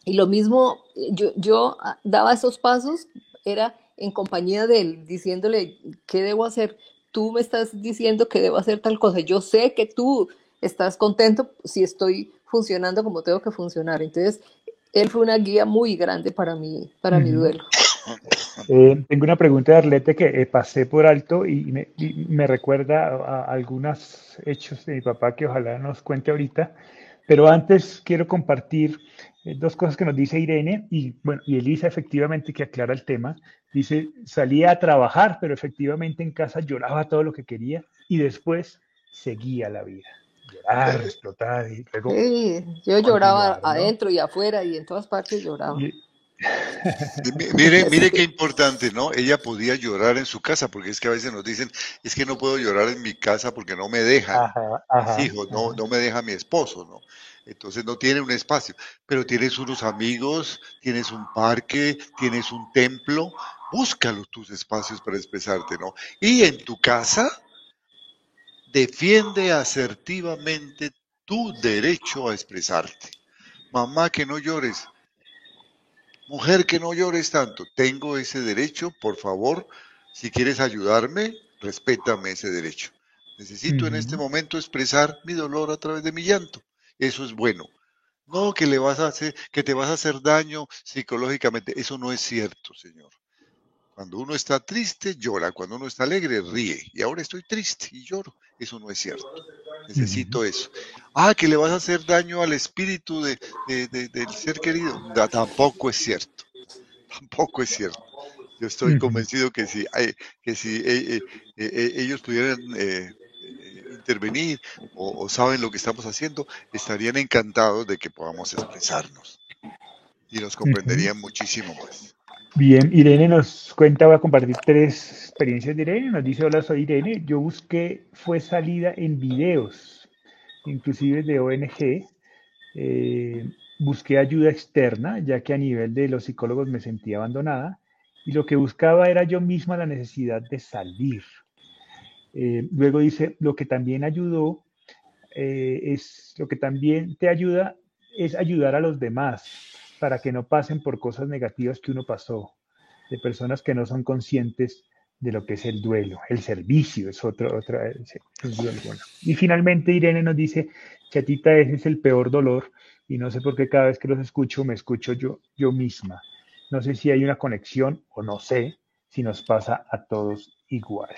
Y lo mismo, yo, yo daba esos pasos, era en compañía de él, diciéndole, ¿qué debo hacer? Tú me estás diciendo que debo hacer tal cosa, yo sé que tú estás contento si estoy funcionando como tengo que funcionar. Entonces, él fue una guía muy grande para mí, para mi duelo. Eh, tengo una pregunta de Arlete que eh, pasé por alto y me, recuerda a, algunos hechos de mi papá que ojalá nos cuente ahorita. Pero antes quiero compartir eh, dos cosas que nos dice Irene y, bueno, y Elisa efectivamente que aclara el tema. Dice, salía a trabajar, pero efectivamente en casa lloraba todo lo que quería y después seguía la vida llorar, explotar y luego... Sí, yo lloraba adentro y afuera y en todas partes lloraba. mire, mire qué importante, ¿no? Ella podía llorar en su casa, porque es que a veces nos dicen, es que no puedo llorar en mi casa porque no me deja, hijos, no, no me deja mi esposo, ¿no? Entonces no tiene un espacio, pero tienes unos amigos, tienes un parque, tienes un templo, búscalos tus espacios para expresarte, ¿no? Y en tu casa, Defiende asertivamente tu derecho a expresarte. Mamá, que no llores. Mujer, que no llores tanto. Tengo ese derecho, por favor. Si quieres ayudarme, respétame ese derecho. Necesito en este momento expresar mi dolor a través de mi llanto. Eso es bueno. No que le vas a hacer, que te vas a hacer daño psicológicamente. Eso no es cierto, Señor. Cuando uno está triste, llora. Cuando uno está alegre, ríe. Y ahora estoy triste y lloro. Eso no es cierto. Necesito eso. Ah, que le vas a hacer daño al espíritu de, del ser querido. tampoco es cierto. <laughs> Tampoco es cierto. Yo estoy convencido que si, que si eh, eh, eh, ellos pudieran intervenir o, saben lo que estamos haciendo, estarían encantados de que podamos expresarnos y nos comprenderían muchísimo más. Bien, Irene nos cuenta, voy a compartir tres experiencias de Irene. Nos dice, hola, soy Irene. Yo busqué, fue salida en videos, inclusive de ONG. Eh, busqué ayuda externa, ya que a nivel de los psicólogos me sentía abandonada. Y lo que buscaba era yo misma la necesidad de salir. Eh, luego dice, lo que también ayudó eh, es, lo que también te ayuda es ayudar a los demás para que no pasen por cosas negativas que uno pasó, de personas que no son conscientes de lo que es el duelo, el servicio es otro, otra, Y finalmente Irene nos dice, chatita, ese es el peor dolor y no sé por qué cada vez que los escucho me escucho yo, yo misma. No sé si hay una conexión o no sé si nos pasa a todos igual.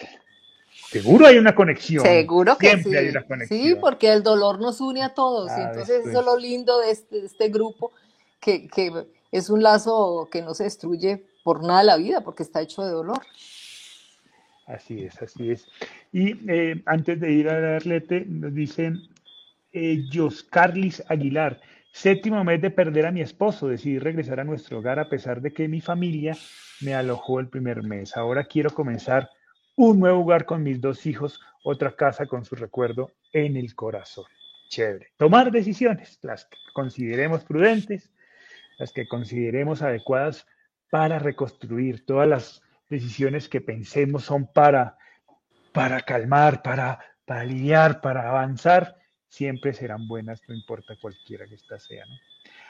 Seguro hay una conexión. Seguro que sí. Sí, porque el dolor nos une a todos. y entonces eso es lo lindo de este, de este grupo, que, es un lazo que no se destruye por nada la vida, porque está hecho de dolor. Así es, así es. Y eh, antes de ir a Arlete, nos dicen eh, Carlis Aguilar, séptimo mes de perder a mi esposo, decidí regresar a nuestro hogar a pesar de que mi familia me alojó el primer mes. Ahora quiero comenzar un nuevo hogar con mis dos hijos, otra casa con su recuerdo en el corazón. Chévere. Tomar decisiones, las que consideremos prudentes, las que consideremos adecuadas para reconstruir. Todas las decisiones que pensemos son para, para calmar, para, para aliviar, para avanzar, siempre serán buenas, no importa cualquiera que ésta sea.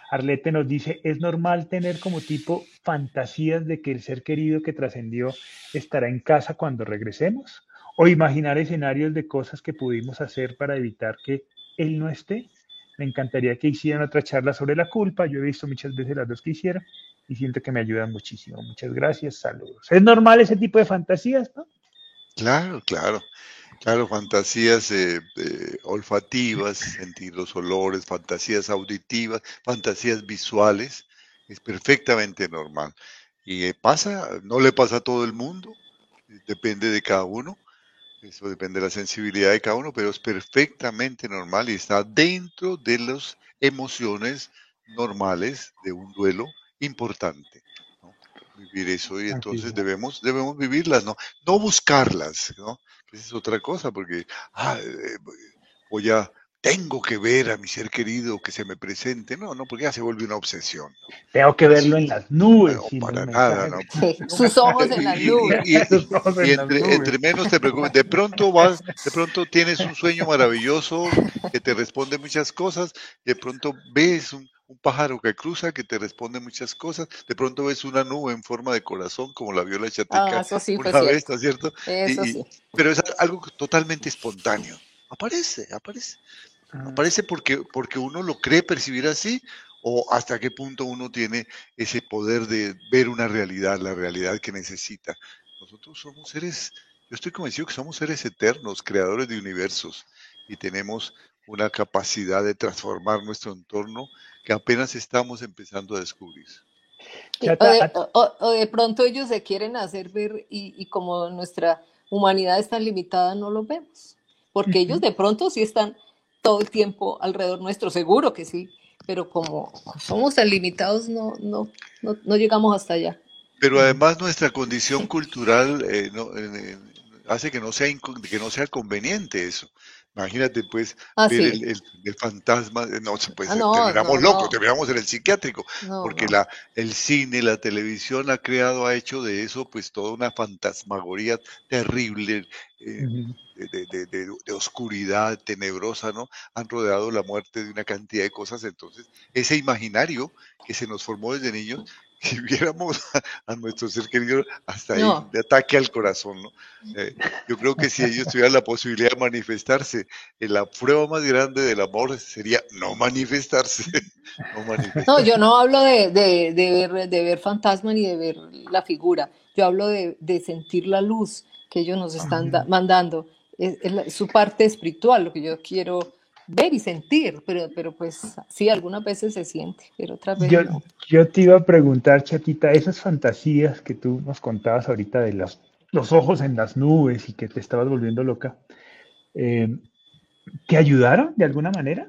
Arlete nos dice, ¿es normal tener como tipo fantasías de que el ser querido que trascendió estará en casa cuando regresemos? ¿O imaginar escenarios de cosas que pudimos hacer para evitar que él no esté, me encantaría que hicieran otra charla sobre la culpa. Yo he visto muchas veces las dos que hicieron y siento que me ayudan muchísimo. Muchas gracias, saludos. ¿Es normal ese tipo de fantasías, no? Claro, claro. Claro, fantasías eh, eh, olfativas, sentir los olores, fantasías auditivas, fantasías visuales, es perfectamente normal. Y eh, pasa, no le pasa a todo el mundo, depende de cada uno, eso depende de la sensibilidad de cada uno, pero es perfectamente normal y está dentro de las emociones normales de un duelo importante. Vivir eso y entonces debemos, debemos vivirlas, ¿no? No buscarlas, ¿no? Esa es otra cosa, porque ah, eh, voy a, tengo que ver a mi ser querido que se me presente. No, no, porque ya se vuelve una obsesión. Tengo que verlo en las nubes. No, para nada, ¿no? <laughs> sus ojos en las nubes. Y, entre, menos te preocupes, de pronto vas, de pronto tienes un sueño maravilloso que te responde muchas cosas, de pronto ves un, un pájaro que cruza que te responde muchas cosas. De pronto ves una nube en forma de corazón, como la vio la chateca ah, sí, <laughs> una vez, ¿no es cierto? Eso sí. Pero es algo totalmente espontáneo. Aparece, aparece. Ah. Aparece porque, porque uno lo cree percibir así o hasta qué punto uno tiene ese poder de ver una realidad, la realidad que necesita. Nosotros somos seres, yo estoy convencido que somos seres eternos, creadores de universos y tenemos una capacidad de transformar nuestro entorno que apenas estamos empezando a descubrir. O de, pronto ellos se quieren hacer ver y, como nuestra humanidad es tan limitada no lo vemos, porque ellos de pronto sí están todo el tiempo alrededor nuestro, seguro que sí, pero como somos tan limitados no, no, no, llegamos hasta allá. Pero además nuestra condición cultural eh, eh, hace que no, sea que no sea conveniente eso. Imagínate, pues, ah, ver el, fantasma, eh, no, pues, ah, terminamos locos, terminamos en el psiquiátrico, porque La, el cine, la televisión ha creado, ha hecho de eso, pues, toda una fantasmagoría terrible, eh, de, de, oscuridad tenebrosa, ¿no? Han rodeado la muerte de una cantidad de cosas, entonces, ese imaginario que se nos formó desde niños si viéramos a, nuestro ser querido hasta ahí, de ataque al corazón, ¿no? Eh, yo creo que si ellos tuvieran la posibilidad de manifestarse, eh, la prueba más grande del amor sería no manifestarse. <laughs> no, yo no hablo de, de, de, ver, de ver fantasma ni de ver la figura, yo hablo de, sentir la luz que ellos nos están mandando. es, su parte espiritual, lo que yo quiero ver y sentir, pero, pero pues sí, algunas veces se siente, pero otras veces yo, no. Yo te iba a preguntar, Chatita, esas fantasías que tú nos contabas ahorita de los, los ojos en las nubes y que te estabas volviendo loca, eh, ¿te ayudaron de alguna manera?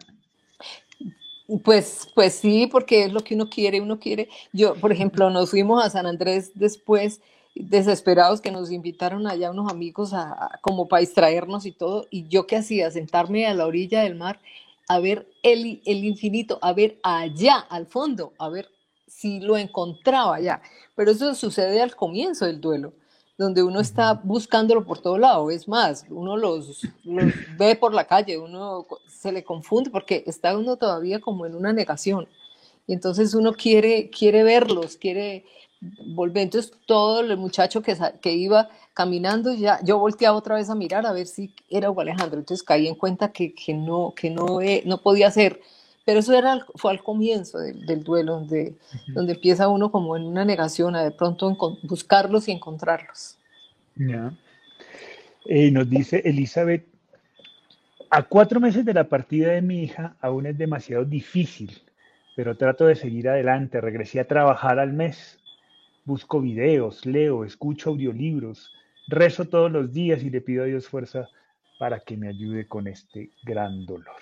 Pues, pues sí, porque es lo que uno quiere, uno quiere. Yo, por ejemplo, nos fuimos a San Andrés después desesperados que nos invitaron allá unos amigos a, como para distraernos y todo, y yo qué hacía, sentarme a la orilla del mar a ver el, el infinito, a ver allá al fondo, a ver si lo encontraba allá. Pero eso sucede al comienzo del duelo, donde uno está buscándolo por todo lado. Es más, uno los, los ve por la calle, uno se le confunde porque está uno todavía como en una negación. Y entonces uno quiere, quiere verlos, quiere volver. Entonces todo el muchacho que, que iba caminando, ya yo volteaba otra vez a mirar a ver si era Hugo Alejandro. Entonces caí en cuenta que, que no, que no, eh, no podía ser. Pero eso era, fue al comienzo del, del duelo, donde, donde empieza uno como en una negación a de pronto buscarlos y encontrarlos. Ya. Eh, nos dice Elizabeth, a cuatro meses de la partida de mi hija aún es demasiado difícil, pero trato de seguir adelante. Regresé a trabajar al mes. Busco videos, leo, escucho audiolibros, rezo todos los días y le pido a Dios fuerza para que me ayude con este gran dolor.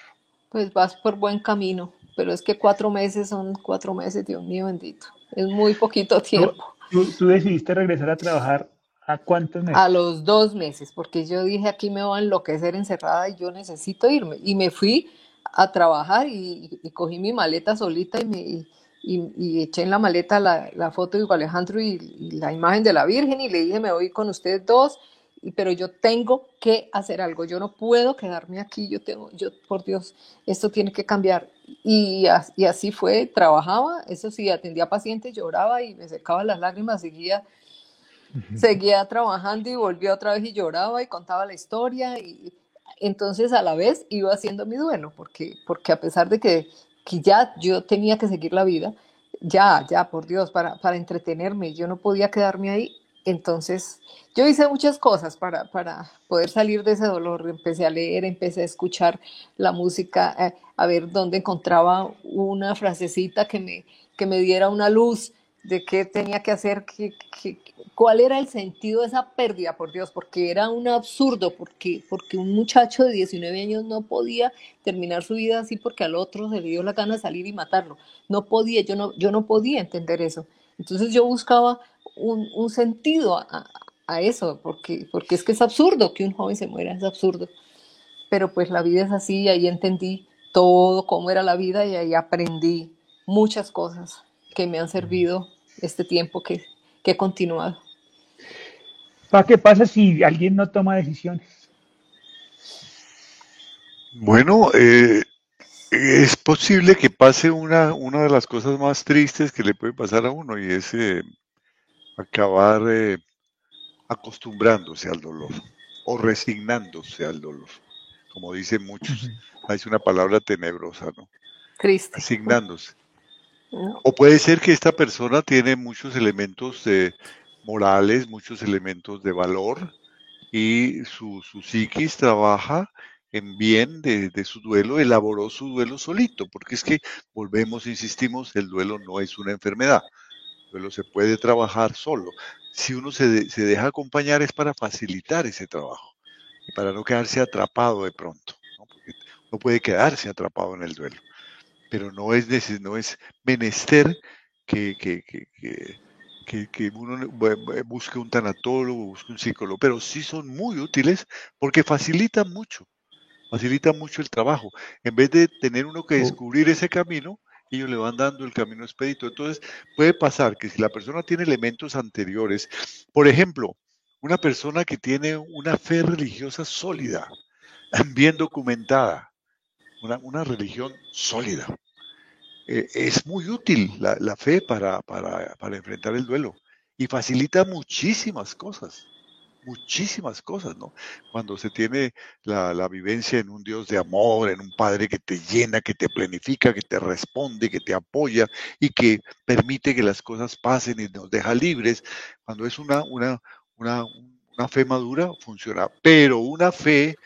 Pues vas por buen camino, pero es que cuatro meses son cuatro meses, Dios mío bendito. Es muy poquito tiempo. ¿Tú, decidiste regresar a trabajar a cuántos meses? A los dos meses, porque yo dije aquí me voy a enloquecer encerrada y yo necesito irme. Y me fui a trabajar y, cogí mi maleta solita y me, y, eché en la maleta la, foto de Alejandro y, la imagen de la Virgen y le dije, me voy con ustedes dos, y, pero yo tengo que hacer algo, yo no puedo quedarme aquí, yo tengo, yo, por Dios, esto tiene que cambiar. Y, así fue, trabajaba, eso sí, atendía pacientes, lloraba y me secaba las lágrimas, seguía, seguía trabajando y volvía otra vez y lloraba y contaba la historia y entonces a la vez iba haciendo mi duelo, porque, porque a pesar de que, que ya yo tenía que seguir la vida, ya, ya, por Dios, para, para entretenerme, yo no podía quedarme ahí, entonces, yo hice muchas cosas para, para, poder salir de ese dolor. Empecé a leer, empecé a escuchar la música, eh, a ver dónde encontraba una frasecita que me, que me diera una luz de qué tenía que hacer, que, cuál era el sentido de esa pérdida, por Dios, porque era un absurdo, porque, porque un muchacho de 19 años no podía terminar su vida así porque al otro se le dio la gana de salir y matarlo. No podía, yo no, yo no podía entender eso. Entonces yo buscaba un, sentido a, eso, porque, porque es que es absurdo que un joven se muera, es absurdo. Pero pues la vida es así y ahí entendí todo cómo era la vida y ahí aprendí muchas cosas que me han servido este tiempo que, que he continuado. ¿Qué pasa si alguien no toma decisiones? Bueno, eh, es posible que pase una, una de las cosas más tristes que le puede pasar a uno y es eh, acabar eh, acostumbrándose al dolor o resignándose al dolor, como dicen muchos. Es una palabra tenebrosa, ¿no? Triste. Resignándose. O puede ser que esta persona tiene muchos elementos morales, muchos elementos de valor y su, psiquis trabaja en bien de, de, su duelo, elaboró su duelo solito, porque es que, volvemos, insistimos, el duelo no es una enfermedad duelo se puede trabajar solo. Si uno se, deja acompañar es para facilitar ese trabajo para no quedarse atrapado de pronto, ¿no? porque no puede quedarse atrapado en el duelo. Pero no es, no es menester que, que, que, que uno busque un tanatólogo, busque un psicólogo, pero sí son muy útiles porque facilitan mucho, facilitan mucho el trabajo. En vez de tener uno que descubrir ese camino, ellos le van dando el camino expedito. Entonces, puede pasar que si la persona tiene elementos anteriores, por ejemplo, una persona que tiene una fe religiosa sólida, bien documentada, una, religión sólida, eh, es muy útil la, fe para, para enfrentar el duelo y facilita muchísimas cosas muchísimas cosas, ¿no? Cuando se tiene la, vivencia en un Dios de amor, en un Padre que te llena, que te planifica, que te responde, que te apoya y que permite que las cosas pasen y nos deja libres, cuando es una, una, una, una fe madura, funciona. Pero una fe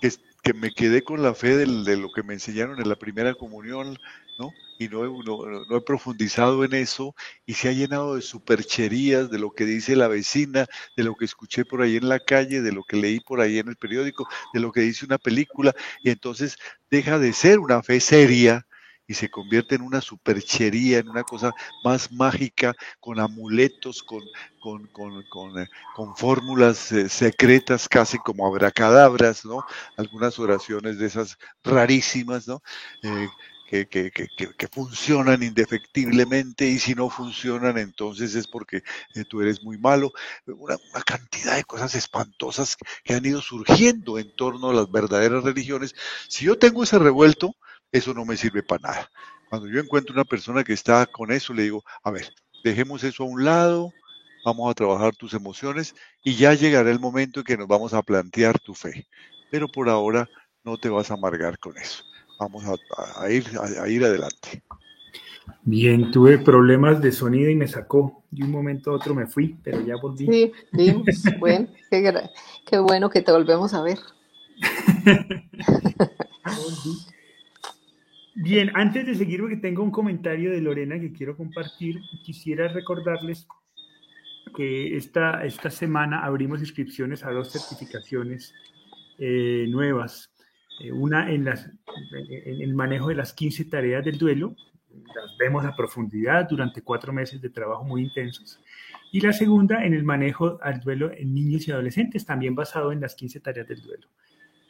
que, que me quedé con la fe de lo que me enseñaron en la primera comunión, ¿no? y no, no, he profundizado en eso y se ha llenado de supercherías, de lo que dice la vecina, de lo que escuché por ahí en la calle, de lo que leí por ahí en el periódico, de lo que dice una película y entonces deja de ser una fe seria y se convierte en una superchería, en una cosa más mágica, con amuletos, con, con, con, con, eh, fórmulas eh, secretas, casi como abracadabras, ¿no? Algunas oraciones de esas rarísimas, ¿no? Eh, que, funcionan indefectiblemente y si no funcionan entonces es porque eh, tú eres muy malo. Una, una, cantidad de cosas espantosas que han ido surgiendo en torno a las verdaderas religiones. Si yo tengo ese revuelto, eso no me sirve para nada. Cuando yo encuentro una persona que está con eso, le digo, a ver, dejemos eso a un lado, vamos a trabajar tus emociones y ya llegará el momento en que nos vamos a plantear tu fe. Pero por ahora no te vas a amargar con eso vamos a, ir, a, ir adelante. Bien, tuve problemas de sonido y me sacó. De un momento a otro me fui, pero ya volví. Sí, vimos. bueno, qué, bueno que te volvemos a ver. <laughs> Bien, antes de seguir, porque tengo un comentario de Lorena que quiero compartir, quisiera recordarles que esta, esta semana abrimos inscripciones a dos certificaciones eh, nuevas una en, las, en el manejo de las 15 tareas del duelo, las vemos a profundidad durante cuatro meses de trabajo muy intensos. Y la segunda en el manejo al duelo en niños y adolescentes, también basado en las 15 tareas del duelo.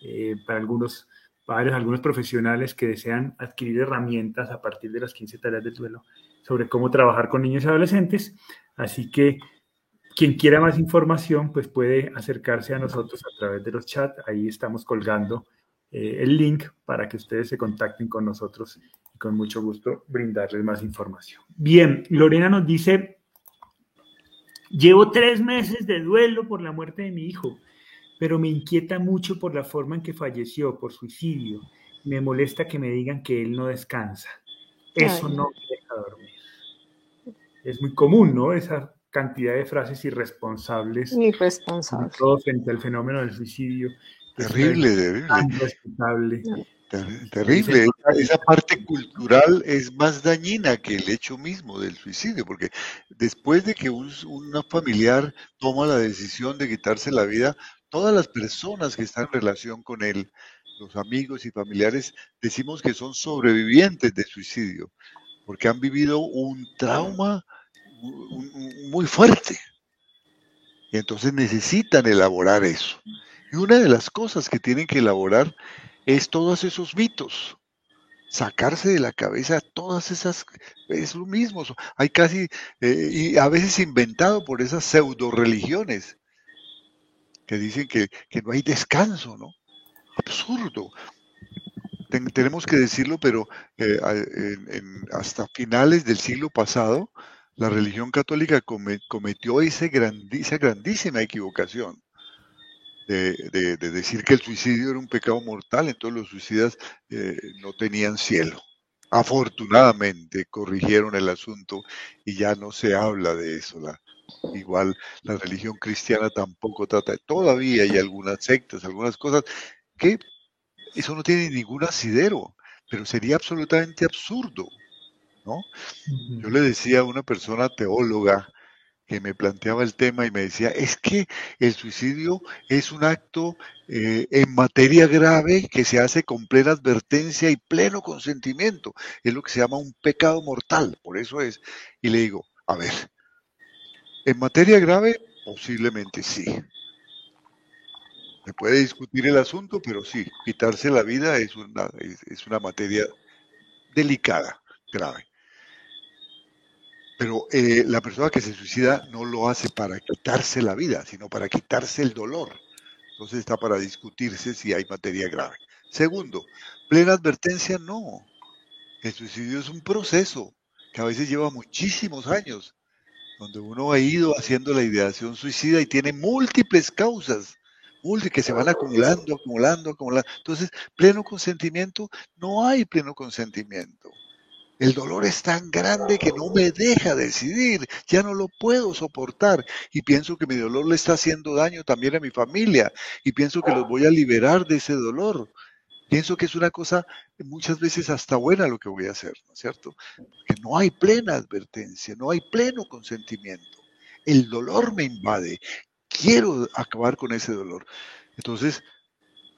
Eh, para algunos padres, algunos profesionales que desean adquirir herramientas a partir de las 15 tareas del duelo sobre cómo trabajar con niños y adolescentes. Así que quien quiera más información, pues puede acercarse a nosotros a través de los chats. Ahí estamos colgando eh, el link para que ustedes se contacten con nosotros y con mucho gusto brindarles más información. Bien, Lorena nos dice, llevo tres meses de duelo por la muerte de mi hijo. pero me inquieta mucho por la forma en que falleció, por suicidio. Me molesta que me digan que él no descansa. Eso no me deja dormir. Es muy común, ¿no? Esa cantidad de frases irresponsables. Irresponsables. Todo frente al fenómeno del suicidio. Terrible, terrible. Terrible. Esa, parte cultural es más dañina que el hecho mismo del suicidio, porque después de que un, familiar toma la decisión de quitarse la vida, todas las personas que están en relación con él, los amigos y familiares, decimos que son sobrevivientes de suicidio, porque han vivido un trauma muy fuerte. Y entonces necesitan elaborar eso. Y una de las cosas que tienen que elaborar es todos esos mitos. Sacarse de la cabeza todas esas, es lo mismo, hay casi, eh, y a veces inventado por esas pseudo religiones que dicen que, no hay descanso, ¿no? Absurdo. tenemos que decirlo, pero eh, hasta finales del siglo pasado, la religión católica cometió esa grandísima equivocación de, decir que el suicidio era un pecado mortal, entonces los suicidas eh, no tenían cielo. Afortunadamente corrigieron el asunto y ya no se habla de eso. igual la religión cristiana tampoco trata, todavía hay algunas sectas, algunas cosas que eso no tiene ningún asidero, pero sería absolutamente absurdo. ¿no? Yo le decía a una persona teóloga, que me planteaba el tema y me decía, es que el suicidio es un acto eh, en materia grave que se hace con plena advertencia y pleno consentimiento. Es lo que se llama un pecado mortal, por eso es. Y le digo, a ver, en materia grave, posiblemente sí. Se puede discutir el asunto, pero sí, quitarse la vida es una, es una materia delicada, grave. Pero eh, la persona que se suicida no lo hace para quitarse la vida, sino para quitarse el dolor. Entonces está para discutirse si hay materia grave. Segundo, plena advertencia, no. El suicidio es un proceso que a veces lleva muchísimos años, donde uno ha ido haciendo la ideación suicida y tiene múltiples causas, que se van acumulando, acumulando, acumulando. Entonces, pleno consentimiento, no hay pleno consentimiento. El dolor es tan grande que no me deja decidir, ya no lo puedo soportar y pienso que mi dolor le está haciendo daño también a mi familia y pienso que los voy a liberar de ese dolor. Pienso que es una cosa muchas veces hasta buena lo que voy a hacer, ¿no es cierto? Porque no hay plena advertencia, no hay pleno consentimiento. El dolor me invade. Quiero acabar con ese dolor. Entonces,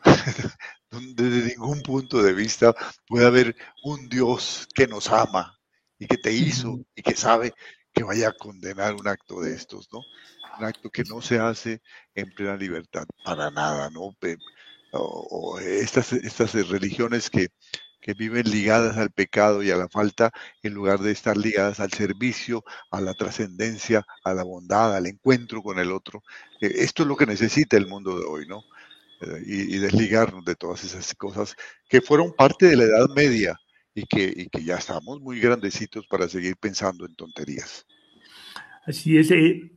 <laughs> desde ningún punto de vista puede haber un Dios que nos ama y que te hizo y que sabe que vaya a condenar un acto de estos, ¿no? Un acto que no se hace en plena libertad, para nada, ¿no? O, estas, estas religiones que, que viven ligadas al pecado y a la falta, en lugar de estar ligadas al servicio, a la trascendencia, a la bondad, al encuentro con el otro. Eh, esto es lo que necesita el mundo de hoy, ¿no? Y, desligarnos de todas esas cosas que fueron parte de la Edad Media y que, que ya estamos muy grandecitos para seguir pensando en tonterías. Así es. Eh,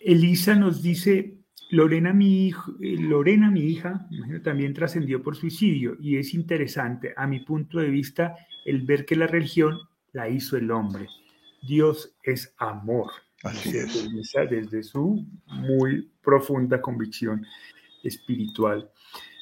Elisa nos dice, Lorena mi, eh, Lorena, mi hija, también trascendió por suicidio y es interesante, a mi punto de vista, el ver que la religión la hizo el hombre. Dios es amor. Así es. desde su muy profunda convicción espiritual.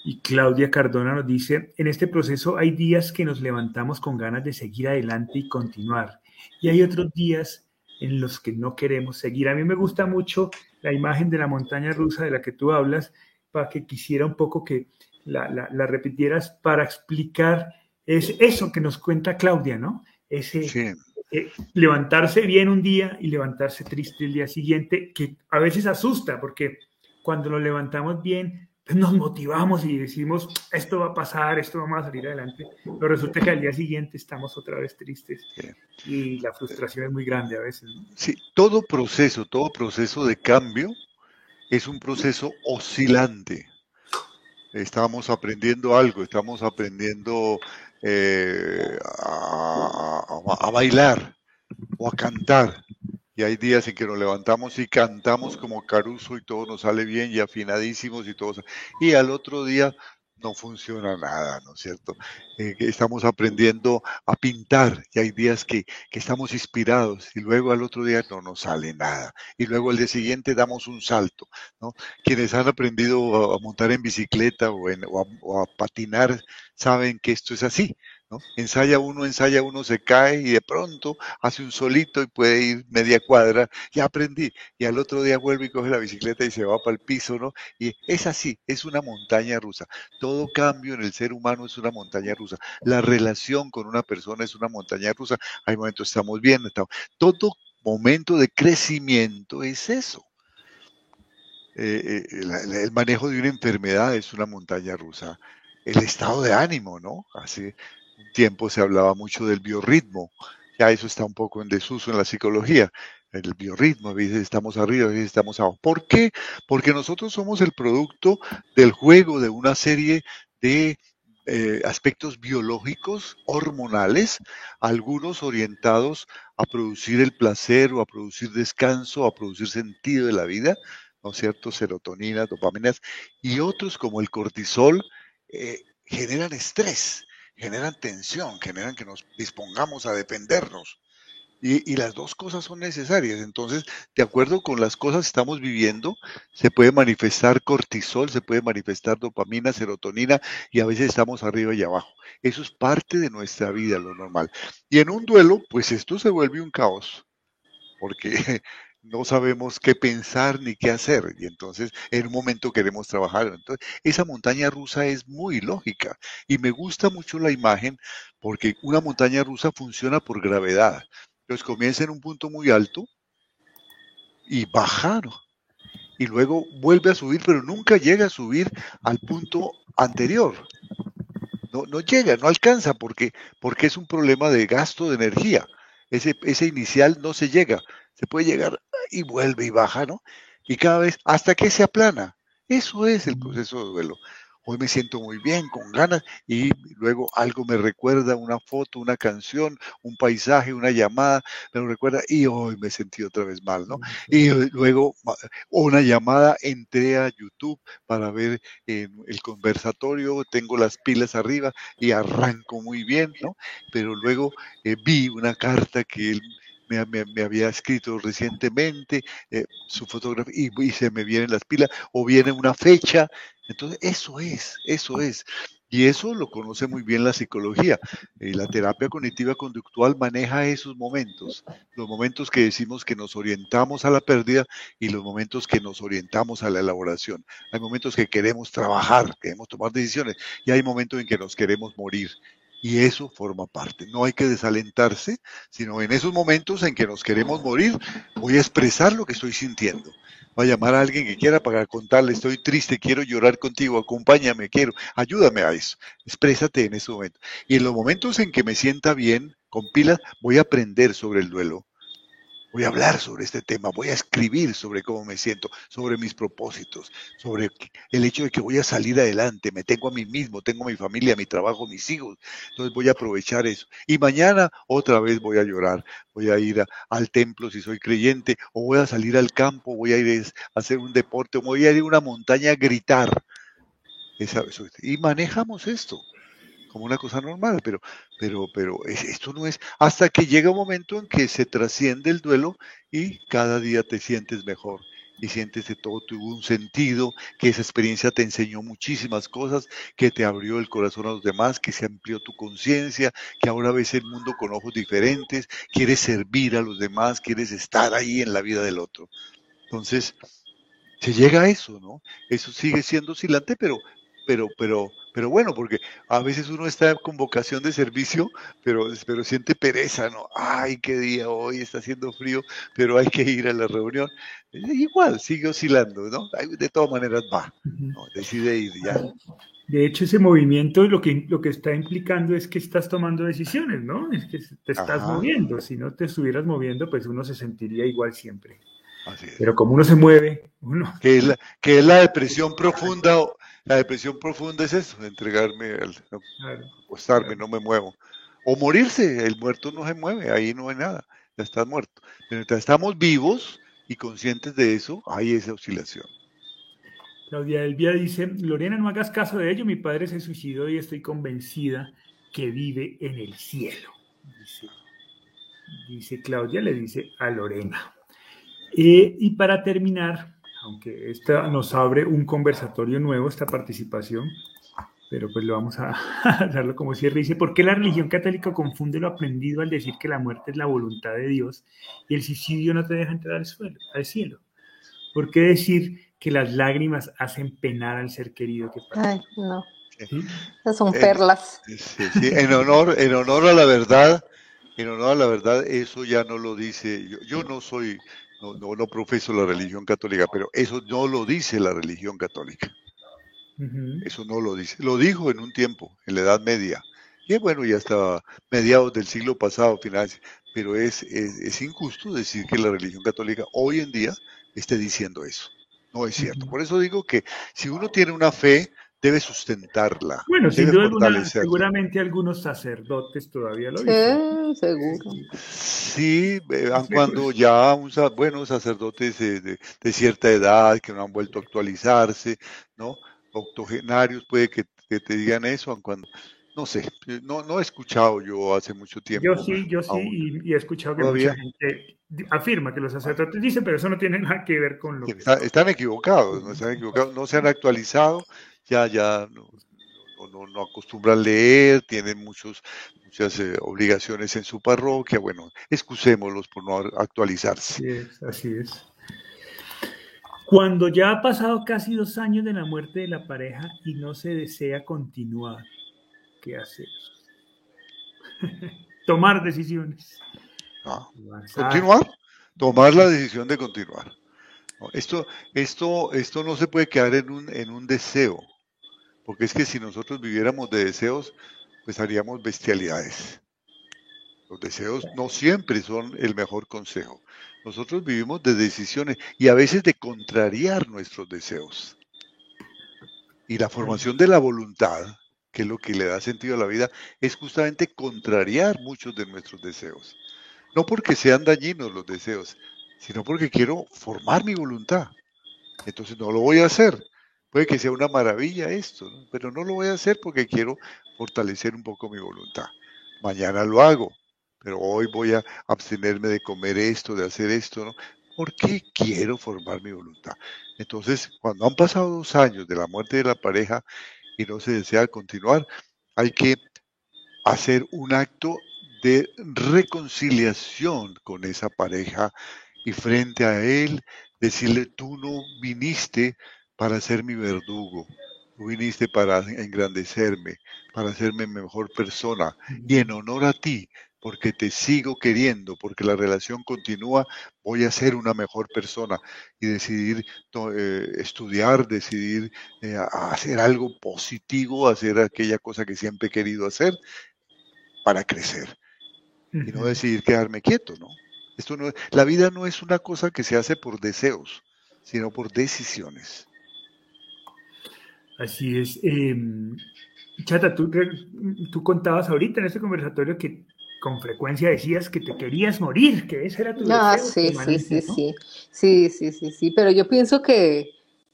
Y Claudia Cardona nos dice, en este proceso hay días que nos levantamos con ganas de seguir adelante y continuar. Y hay otros días en los que no queremos seguir. A mí me gusta mucho la imagen de la montaña rusa de la que tú hablas, para que quisiera un poco que la, la, repitieras para explicar es eso que nos cuenta Claudia, ¿no? Ese eh, levantarse bien un día y levantarse triste el día siguiente, que a veces asusta porque cuando lo levantamos bien, pues nos motivamos y decimos, esto va a pasar, esto vamos a salir adelante, pero resulta que al día siguiente estamos otra vez tristes y la frustración es muy grande a veces. Sí, todo proceso, todo proceso de cambio es un proceso oscilante. Estamos aprendiendo algo, estamos aprendiendo eh, a, a bailar o a cantar y hay días en que nos levantamos y cantamos como Caruso y todo nos sale bien y afinadísimos y todo. Y al otro día no funciona nada, ¿no es cierto? Eh, estamos aprendiendo a pintar y hay días que, que, estamos inspirados y luego al otro día no nos sale nada. Y luego al día siguiente damos un salto, ¿no? Quienes han aprendido a, montar en bicicleta o, en, o a patinar saben que esto es así. Ensaya uno, ensaya uno, se cae y de pronto hace un solito y puede ir media cuadra, ya aprendí, y al otro día vuelve y coge la bicicleta y se va para el piso, ¿no? Y es así, es una montaña rusa. Todo cambio en el ser humano es una montaña rusa. La relación con una persona es una montaña rusa. Hay momentos estamos bien, estamos... todo momento de crecimiento es eso. Eh, eh, el manejo de una enfermedad es una montaña rusa el estado de ánimo, ¿no? Así, tiempo se hablaba mucho del biorritmo, ya eso está un poco en desuso en la psicología. El biorritmo, a veces estamos arriba, a veces estamos abajo. ¿Por qué? Porque nosotros somos el producto del juego de una serie de eh, aspectos biológicos, hormonales, algunos orientados a producir el placer o a producir descanso, a producir sentido de la vida, ¿no es cierto? Serotonina, dopaminas, y otros como el cortisol eh, generan estrés generan tensión, generan que nos dispongamos a defendernos. Y, las dos cosas son necesarias. Entonces, de acuerdo con las cosas que estamos viviendo, se puede manifestar cortisol, se puede manifestar dopamina, serotonina, y a veces estamos arriba y abajo. Eso es parte de nuestra vida, lo normal. Y en un duelo, pues esto se vuelve un caos, porque <laughs> no sabemos qué pensar ni qué hacer. Y entonces en un momento queremos trabajar. Entonces, esa montaña rusa es muy lógica. Y me gusta mucho la imagen porque una montaña rusa funciona por gravedad. Entonces comienza en un punto muy alto y baja, Y luego vuelve a subir, pero nunca llega a subir al punto anterior. No, no llega, no alcanza porque, porque es un problema de gasto de energía. Ese, ese inicial no se llega. Se puede llegar y vuelve y baja, ¿no? Y cada vez hasta que se aplana. Eso es el proceso de duelo. Hoy me siento muy bien, con ganas, y luego algo me recuerda, una foto, una canción, un paisaje, una llamada, me lo recuerda, y hoy me sentí otra vez mal, ¿no? Y luego una llamada, entré a YouTube para ver el conversatorio, tengo las pilas arriba y arranco muy bien, ¿no? Pero luego eh, vi una carta que él me, había escrito recientemente, eh, su fotografía, y, se me vienen las pilas, o viene una fecha. Entonces, eso es, eso es. Y eso lo conoce muy bien la psicología. y la terapia cognitiva conductual maneja esos momentos, los momentos que decimos que nos orientamos a la pérdida y los momentos que nos orientamos a la elaboración. Hay momentos que queremos trabajar, queremos tomar decisiones y hay momentos en que nos queremos morir y eso forma parte. No hay que desalentarse, sino en esos momentos en que nos queremos morir, voy a expresar lo que estoy sintiendo. Voy a llamar a alguien que quiera para contarle, estoy triste, quiero llorar contigo, acompáñame, quiero, ayúdame a eso. Exprésate en ese momento. Y en los momentos en que me sienta bien, con pilas, voy a aprender sobre el duelo voy a hablar sobre este tema, voy a escribir sobre cómo me siento, sobre mis propósitos, sobre el hecho de que voy a salir adelante, me tengo a mí mismo, tengo a mi familia, mi trabajo, mis hijos, entonces voy a aprovechar eso. Y mañana otra vez voy a llorar, voy a ir al templo si soy creyente, o voy a salir al campo, voy a ir a hacer un deporte, o voy a ir a una montaña a gritar. y manejamos esto como una cosa normal, pero, pero, pero esto no es hasta que llega un momento en que se trasciende el duelo y cada día te sientes mejor y sientes que todo tuvo un sentido, que esa experiencia te enseñó muchísimas cosas, que te abrió el corazón a los demás, que se amplió tu conciencia, que ahora ves el mundo con ojos diferentes, quieres servir a los demás, quieres estar ahí en la vida del otro. Entonces, se llega a eso, ¿no? Eso sigue siendo oscilante, pero, pero, pero, pero bueno, porque a veces uno está con vocación de servicio, pero, pero siente pereza, ¿no? Ay, qué día hoy, está haciendo frío, pero hay que ir a la reunión. Igual, sigue oscilando, ¿no? De todas maneras va, decide ir ya. De hecho, ese movimiento lo que, lo que está implicando es que estás tomando decisiones, ¿no? Es que te estás moviendo. Si no te estuvieras moviendo, pues uno se sentiría igual siempre. Pero como uno se mueve, uno... Que es la, que es la depresión profunda la depresión profunda es eso, entregarme, al, acostarme, no me muevo. O morirse, el muerto no se mueve, ahí no hay nada. ya estás muerto. Pero mientras estamos vivos y conscientes de eso, hay esa oscilación. Claudia Elvia dice, Lorena, no hagas caso de ello, mi padre se suicidó y estoy convencida que vive en el cielo. Dice, Claudia, le dice a Lorena. Eh, y para terminar, aunque esta nos abre un conversatorio nuevo, esta participación, pero pues lo vamos <laughs> a darlo como cierre. Dice, ¿por qué la religión católica confunde lo aprendido al decir que la muerte es la voluntad de Dios y el suicidio no te deja entrar al, suelo, al cielo? ¿Por qué decir que las lágrimas hacen penar al ser querido que Ay, no. Esas son perlas. En, honor, en honor a la verdad, en honor a la verdad, eso ya no lo dice. Yo, yo no soy, no, no, no profeso la religión católica, pero eso no lo dice la religión católica. Eso no lo dice. Lo dijo en un tiempo, en la Edad Media. Y bueno, ya estaba mediados del siglo pasado, finales. Pero es, es, injusto decir que la religión católica hoy en día esté diciendo eso. No es cierto. Por eso digo que si uno tiene una fe, debe sustentarla. Bueno, sin duda seguramente algunos sacerdotes todavía lo dicen. Sí, seguro. Sí, eh, cuando ya un, bueno, sacerdotes de, de, cierta edad que no han vuelto a actualizarse, ¿no? octogenarios puede que, te digan eso, cuando, no sé, no, no he escuchado yo hace mucho tiempo. Yo sí, yo sí, y, he escuchado que mucha gente afirma que los sacerdotes dicen, pero eso no tiene nada que ver con lo que... están equivocados, no están equivocados, no se han actualizado, ya, ya no, no, no acostumbran leer, tienen muchos, muchas eh, obligaciones en su parroquia, bueno, excusémoslos por no actualizarse. Así es, así es. Cuando ya ha pasado casi dos años de la muerte de la pareja y no se desea continuar, ¿qué hacer? <laughs> Tomar decisiones. Continuar, tomar la decisión de continuar. Esto, esto, esto no se puede quedar en un, en un deseo, porque es que si nosotros viviéramos de deseos, pues haríamos bestialidades. Los deseos no siempre son el mejor consejo. Nosotros vivimos de decisiones y a veces de contrariar nuestros deseos. Y la formación de la voluntad, que es lo que le da sentido a la vida, es justamente contrariar muchos de nuestros deseos. No porque sean dañinos los deseos, sino porque quiero formar mi voluntad. Entonces no lo voy a hacer. Puede que sea una maravilla esto, pero no lo voy a hacer porque quiero fortalecer un poco mi voluntad. Mañana lo hago, pero hoy voy a abstenerme de comer esto, de hacer esto, ¿no? Porque quiero formar mi voluntad. Entonces, cuando han pasado dos años de la muerte de la pareja y no se desea continuar, hay que hacer un acto de reconciliación con esa pareja y frente a él decirle, tú no viniste para ser mi verdugo, tú viniste para engrandecerme, para hacerme mejor persona. Y en honor a ti porque te sigo queriendo, porque la relación continúa, voy a ser una mejor persona. Y decidir eh, estudiar, decidir eh, hacer algo positivo, hacer aquella cosa que siempre he querido hacer para crecer. Y no decidir quedarme quieto, ¿no? Esto no, la vida no es una cosa que se hace por deseos, sino por decisiones. Así es. Em, Chata, tú, tú contabas ahorita en este conversatorio que con frecuencia decías que te querías morir, que ese era tu ah, deseo. Sí, sí, sí, sí, sí, sí, sí, sí, pero yo pienso que,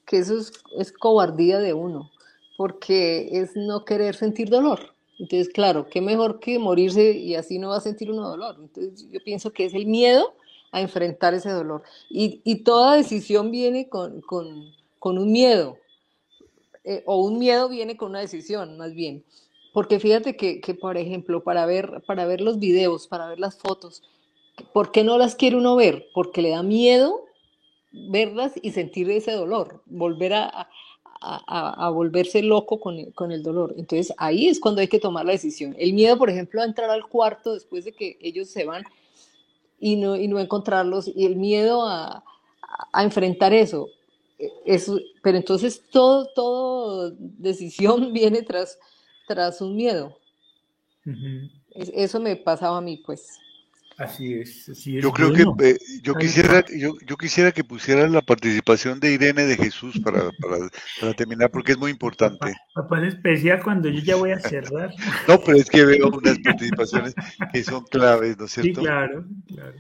que eso es, es, cobardía de uno, porque es no querer sentir dolor. Entonces, claro, qué mejor que morirse y así no va a sentir uno dolor. Entonces, yo pienso que es el miedo a enfrentar ese dolor. Y, y toda decisión viene con, con, con un miedo, eh, o un miedo viene con una decisión, más bien. Porque fíjate que, que, por ejemplo, para ver, para ver los videos, para ver las fotos, ¿por qué no las quiere uno ver? Porque le da miedo verlas y sentir ese dolor, volver a, a, volverse loco con el, con el, dolor. Entonces ahí es cuando hay que tomar la decisión. El miedo, por ejemplo, a entrar al cuarto después de que ellos se van y no, y no encontrarlos, y el miedo a enfrentar eso. Eso. Pero entonces todo, todo decisión <laughs> viene tras tras un miedo. Eso me pasaba a mí, pues. Así es, así Yo creo que eh, yo quisiera, yo, yo, quisiera que pusieran la participación de Irene de Jesús para, para, terminar, porque es muy importante. Papá, es especial cuando yo ya voy a cerrar. <laughs> no, pero es que veo unas participaciones que son claves, ¿no es cierto? Sí, claro, claro.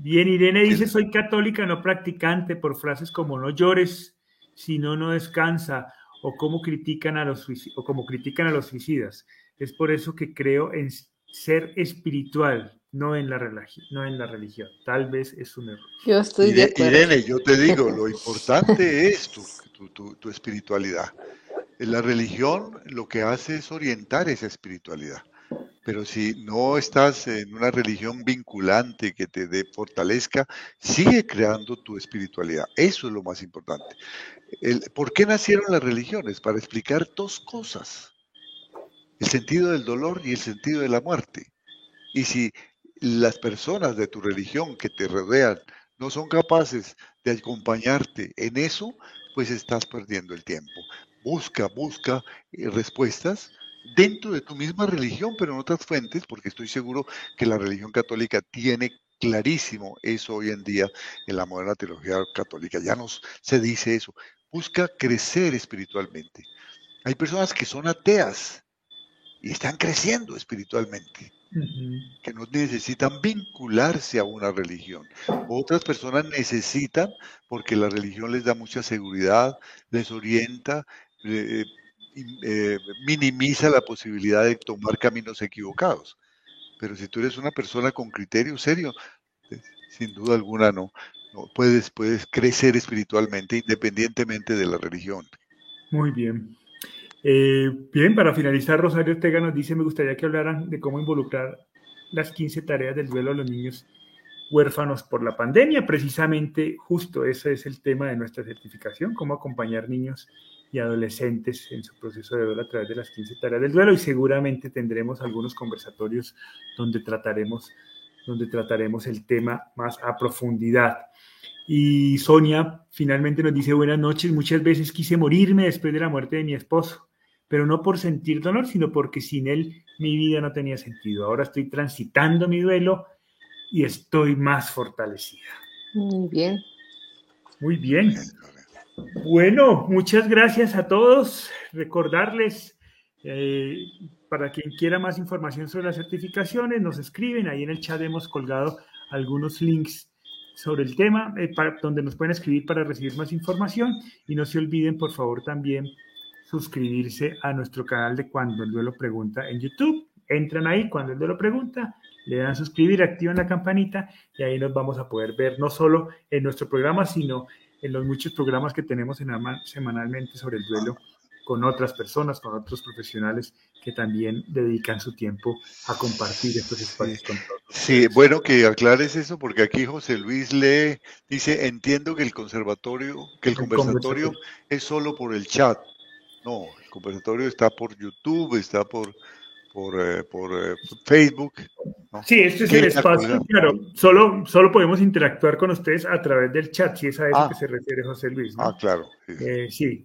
Bien, Irene dice, soy católica no practicante por frases como no llores, si no, no descansa, o como critican a los, o como critican a los suicidas. Es por eso que creo en ser espiritual, no en la, no en la religión. Tal vez es un error. Yo estoy de acuerdo. Irene, yo te digo, <laughs> lo importante es tu, tu, tu espiritualidad. La religión lo que hace es orientar esa espiritualidad. Pero si no estás en una religión vinculante que te dé fortalezca, sigue creando tu espiritualidad. Eso es lo más importante. ¿Por qué nacieron las religiones? Para explicar dos cosas. El sentido del dolor y el sentido de la muerte. Y si las personas de tu religión que te rodean no son capaces de acompañarte en eso, pues estás perdiendo el tiempo. Busca, busca eh, respuestas dentro de tu misma religión, pero en otras fuentes, porque estoy seguro que la religión católica tiene clarísimo eso hoy en día en la moderna teología católica. Ya nos se dice eso. Busca crecer espiritualmente. Hay personas que son ateas y están creciendo espiritualmente, que no necesitan vincularse a una religión. Otras personas necesitan porque la religión les da mucha seguridad, les orienta, eh, eh, minimiza la posibilidad de tomar caminos equivocados. Pero si tú eres una persona con criterio serio, eh, sin duda alguna no, puedes, puedes crecer espiritualmente independientemente de la religión. Muy bien. Eh, bien, para finalizar, Rosario Ortega nos dice, me gustaría que hablaran de cómo involucrar las 15 tareas del duelo a los niños huérfanos por la pandemia. Precisamente, justo ese es el tema de nuestra certificación, cómo acompañar niños y adolescentes en su proceso de duelo a través de las 15 tareas del duelo y seguramente tendremos algunos conversatorios donde trataremos, donde trataremos el tema más a profundidad. Y Sonia finalmente nos dice buenas noches, muchas veces quise morirme después de la muerte de mi esposo, pero no por sentir dolor, sino porque sin él mi vida no tenía sentido. Ahora estoy transitando mi duelo y estoy más fortalecida. Muy bien. Muy bien. Bueno, muchas gracias a todos. Recordarles, eh, para quien quiera más información sobre las certificaciones, nos escriben. Ahí en el chat hemos colgado algunos links sobre el tema, eh, donde nos pueden escribir para recibir más información. Y no se olviden, por favor, también suscribirse a nuestro canal de Cuando el Duelo Pregunta en YouTube. Entran ahí, Cuando el Duelo Pregunta, le dan suscribir, activan la campanita y ahí nos vamos a poder ver no solo en nuestro programa, sino en los muchos programas que tenemos en semanalmente sobre el duelo con otras personas, con otros profesionales que también dedican su tiempo a compartir estos espacios con todos. Sí, bueno que aclares eso porque aquí José Luis lee, dice, entiendo que el conservatorio, que el, conversatorio es solo por el chat. No, el conversatorio está por YouTube, está por por, eh, por eh, Facebook. Sí, este es el espacio, claro, solo, solo podemos interactuar con ustedes a través del chat, si es a eso ah. que se refiere José Luis. Ah, claro. Sí, eh,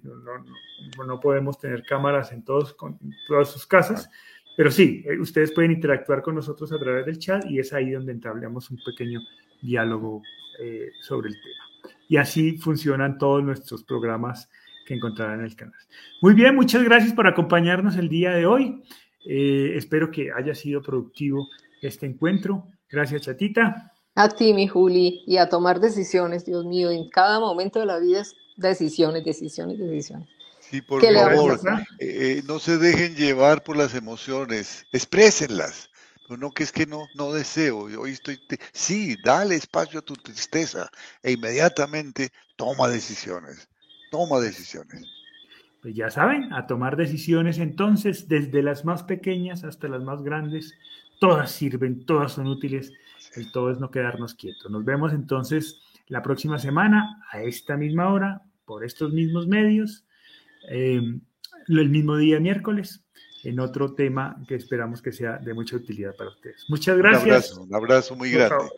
no, no, podemos tener cámaras en todos, con, todas sus casas, pero sí, ustedes pueden interactuar con nosotros a través del chat y es ahí donde entablamos un pequeño diálogo sobre el tema. Y así funcionan todos nuestros programas que encontrarán en el canal. Muy bien, muchas gracias por acompañarnos el día de hoy. Eh, espero que haya sido productivo este encuentro. Gracias, Chatita. A ti, mi Juli, y a tomar decisiones, Dios mío, en cada momento de la vida es decisiones, decisiones, decisiones. Sí, por favor, eh, eh, no se dejen llevar por las emociones, exprésenlas. Pero no que es que no, no deseo, hoy estoy, sí, dale espacio a tu tristeza e inmediatamente toma decisiones, toma decisiones. Pues ya saben, a tomar decisiones entonces, desde las más pequeñas hasta las más grandes, todas sirven, todas son útiles, el todo es no quedarnos quietos. Nos vemos entonces la próxima semana a esta misma hora, por estos mismos medios, em, el mismo día miércoles, en otro tema que esperamos que sea de mucha utilidad para ustedes. Muchas gracias. Un abrazo, un abrazo muy grande.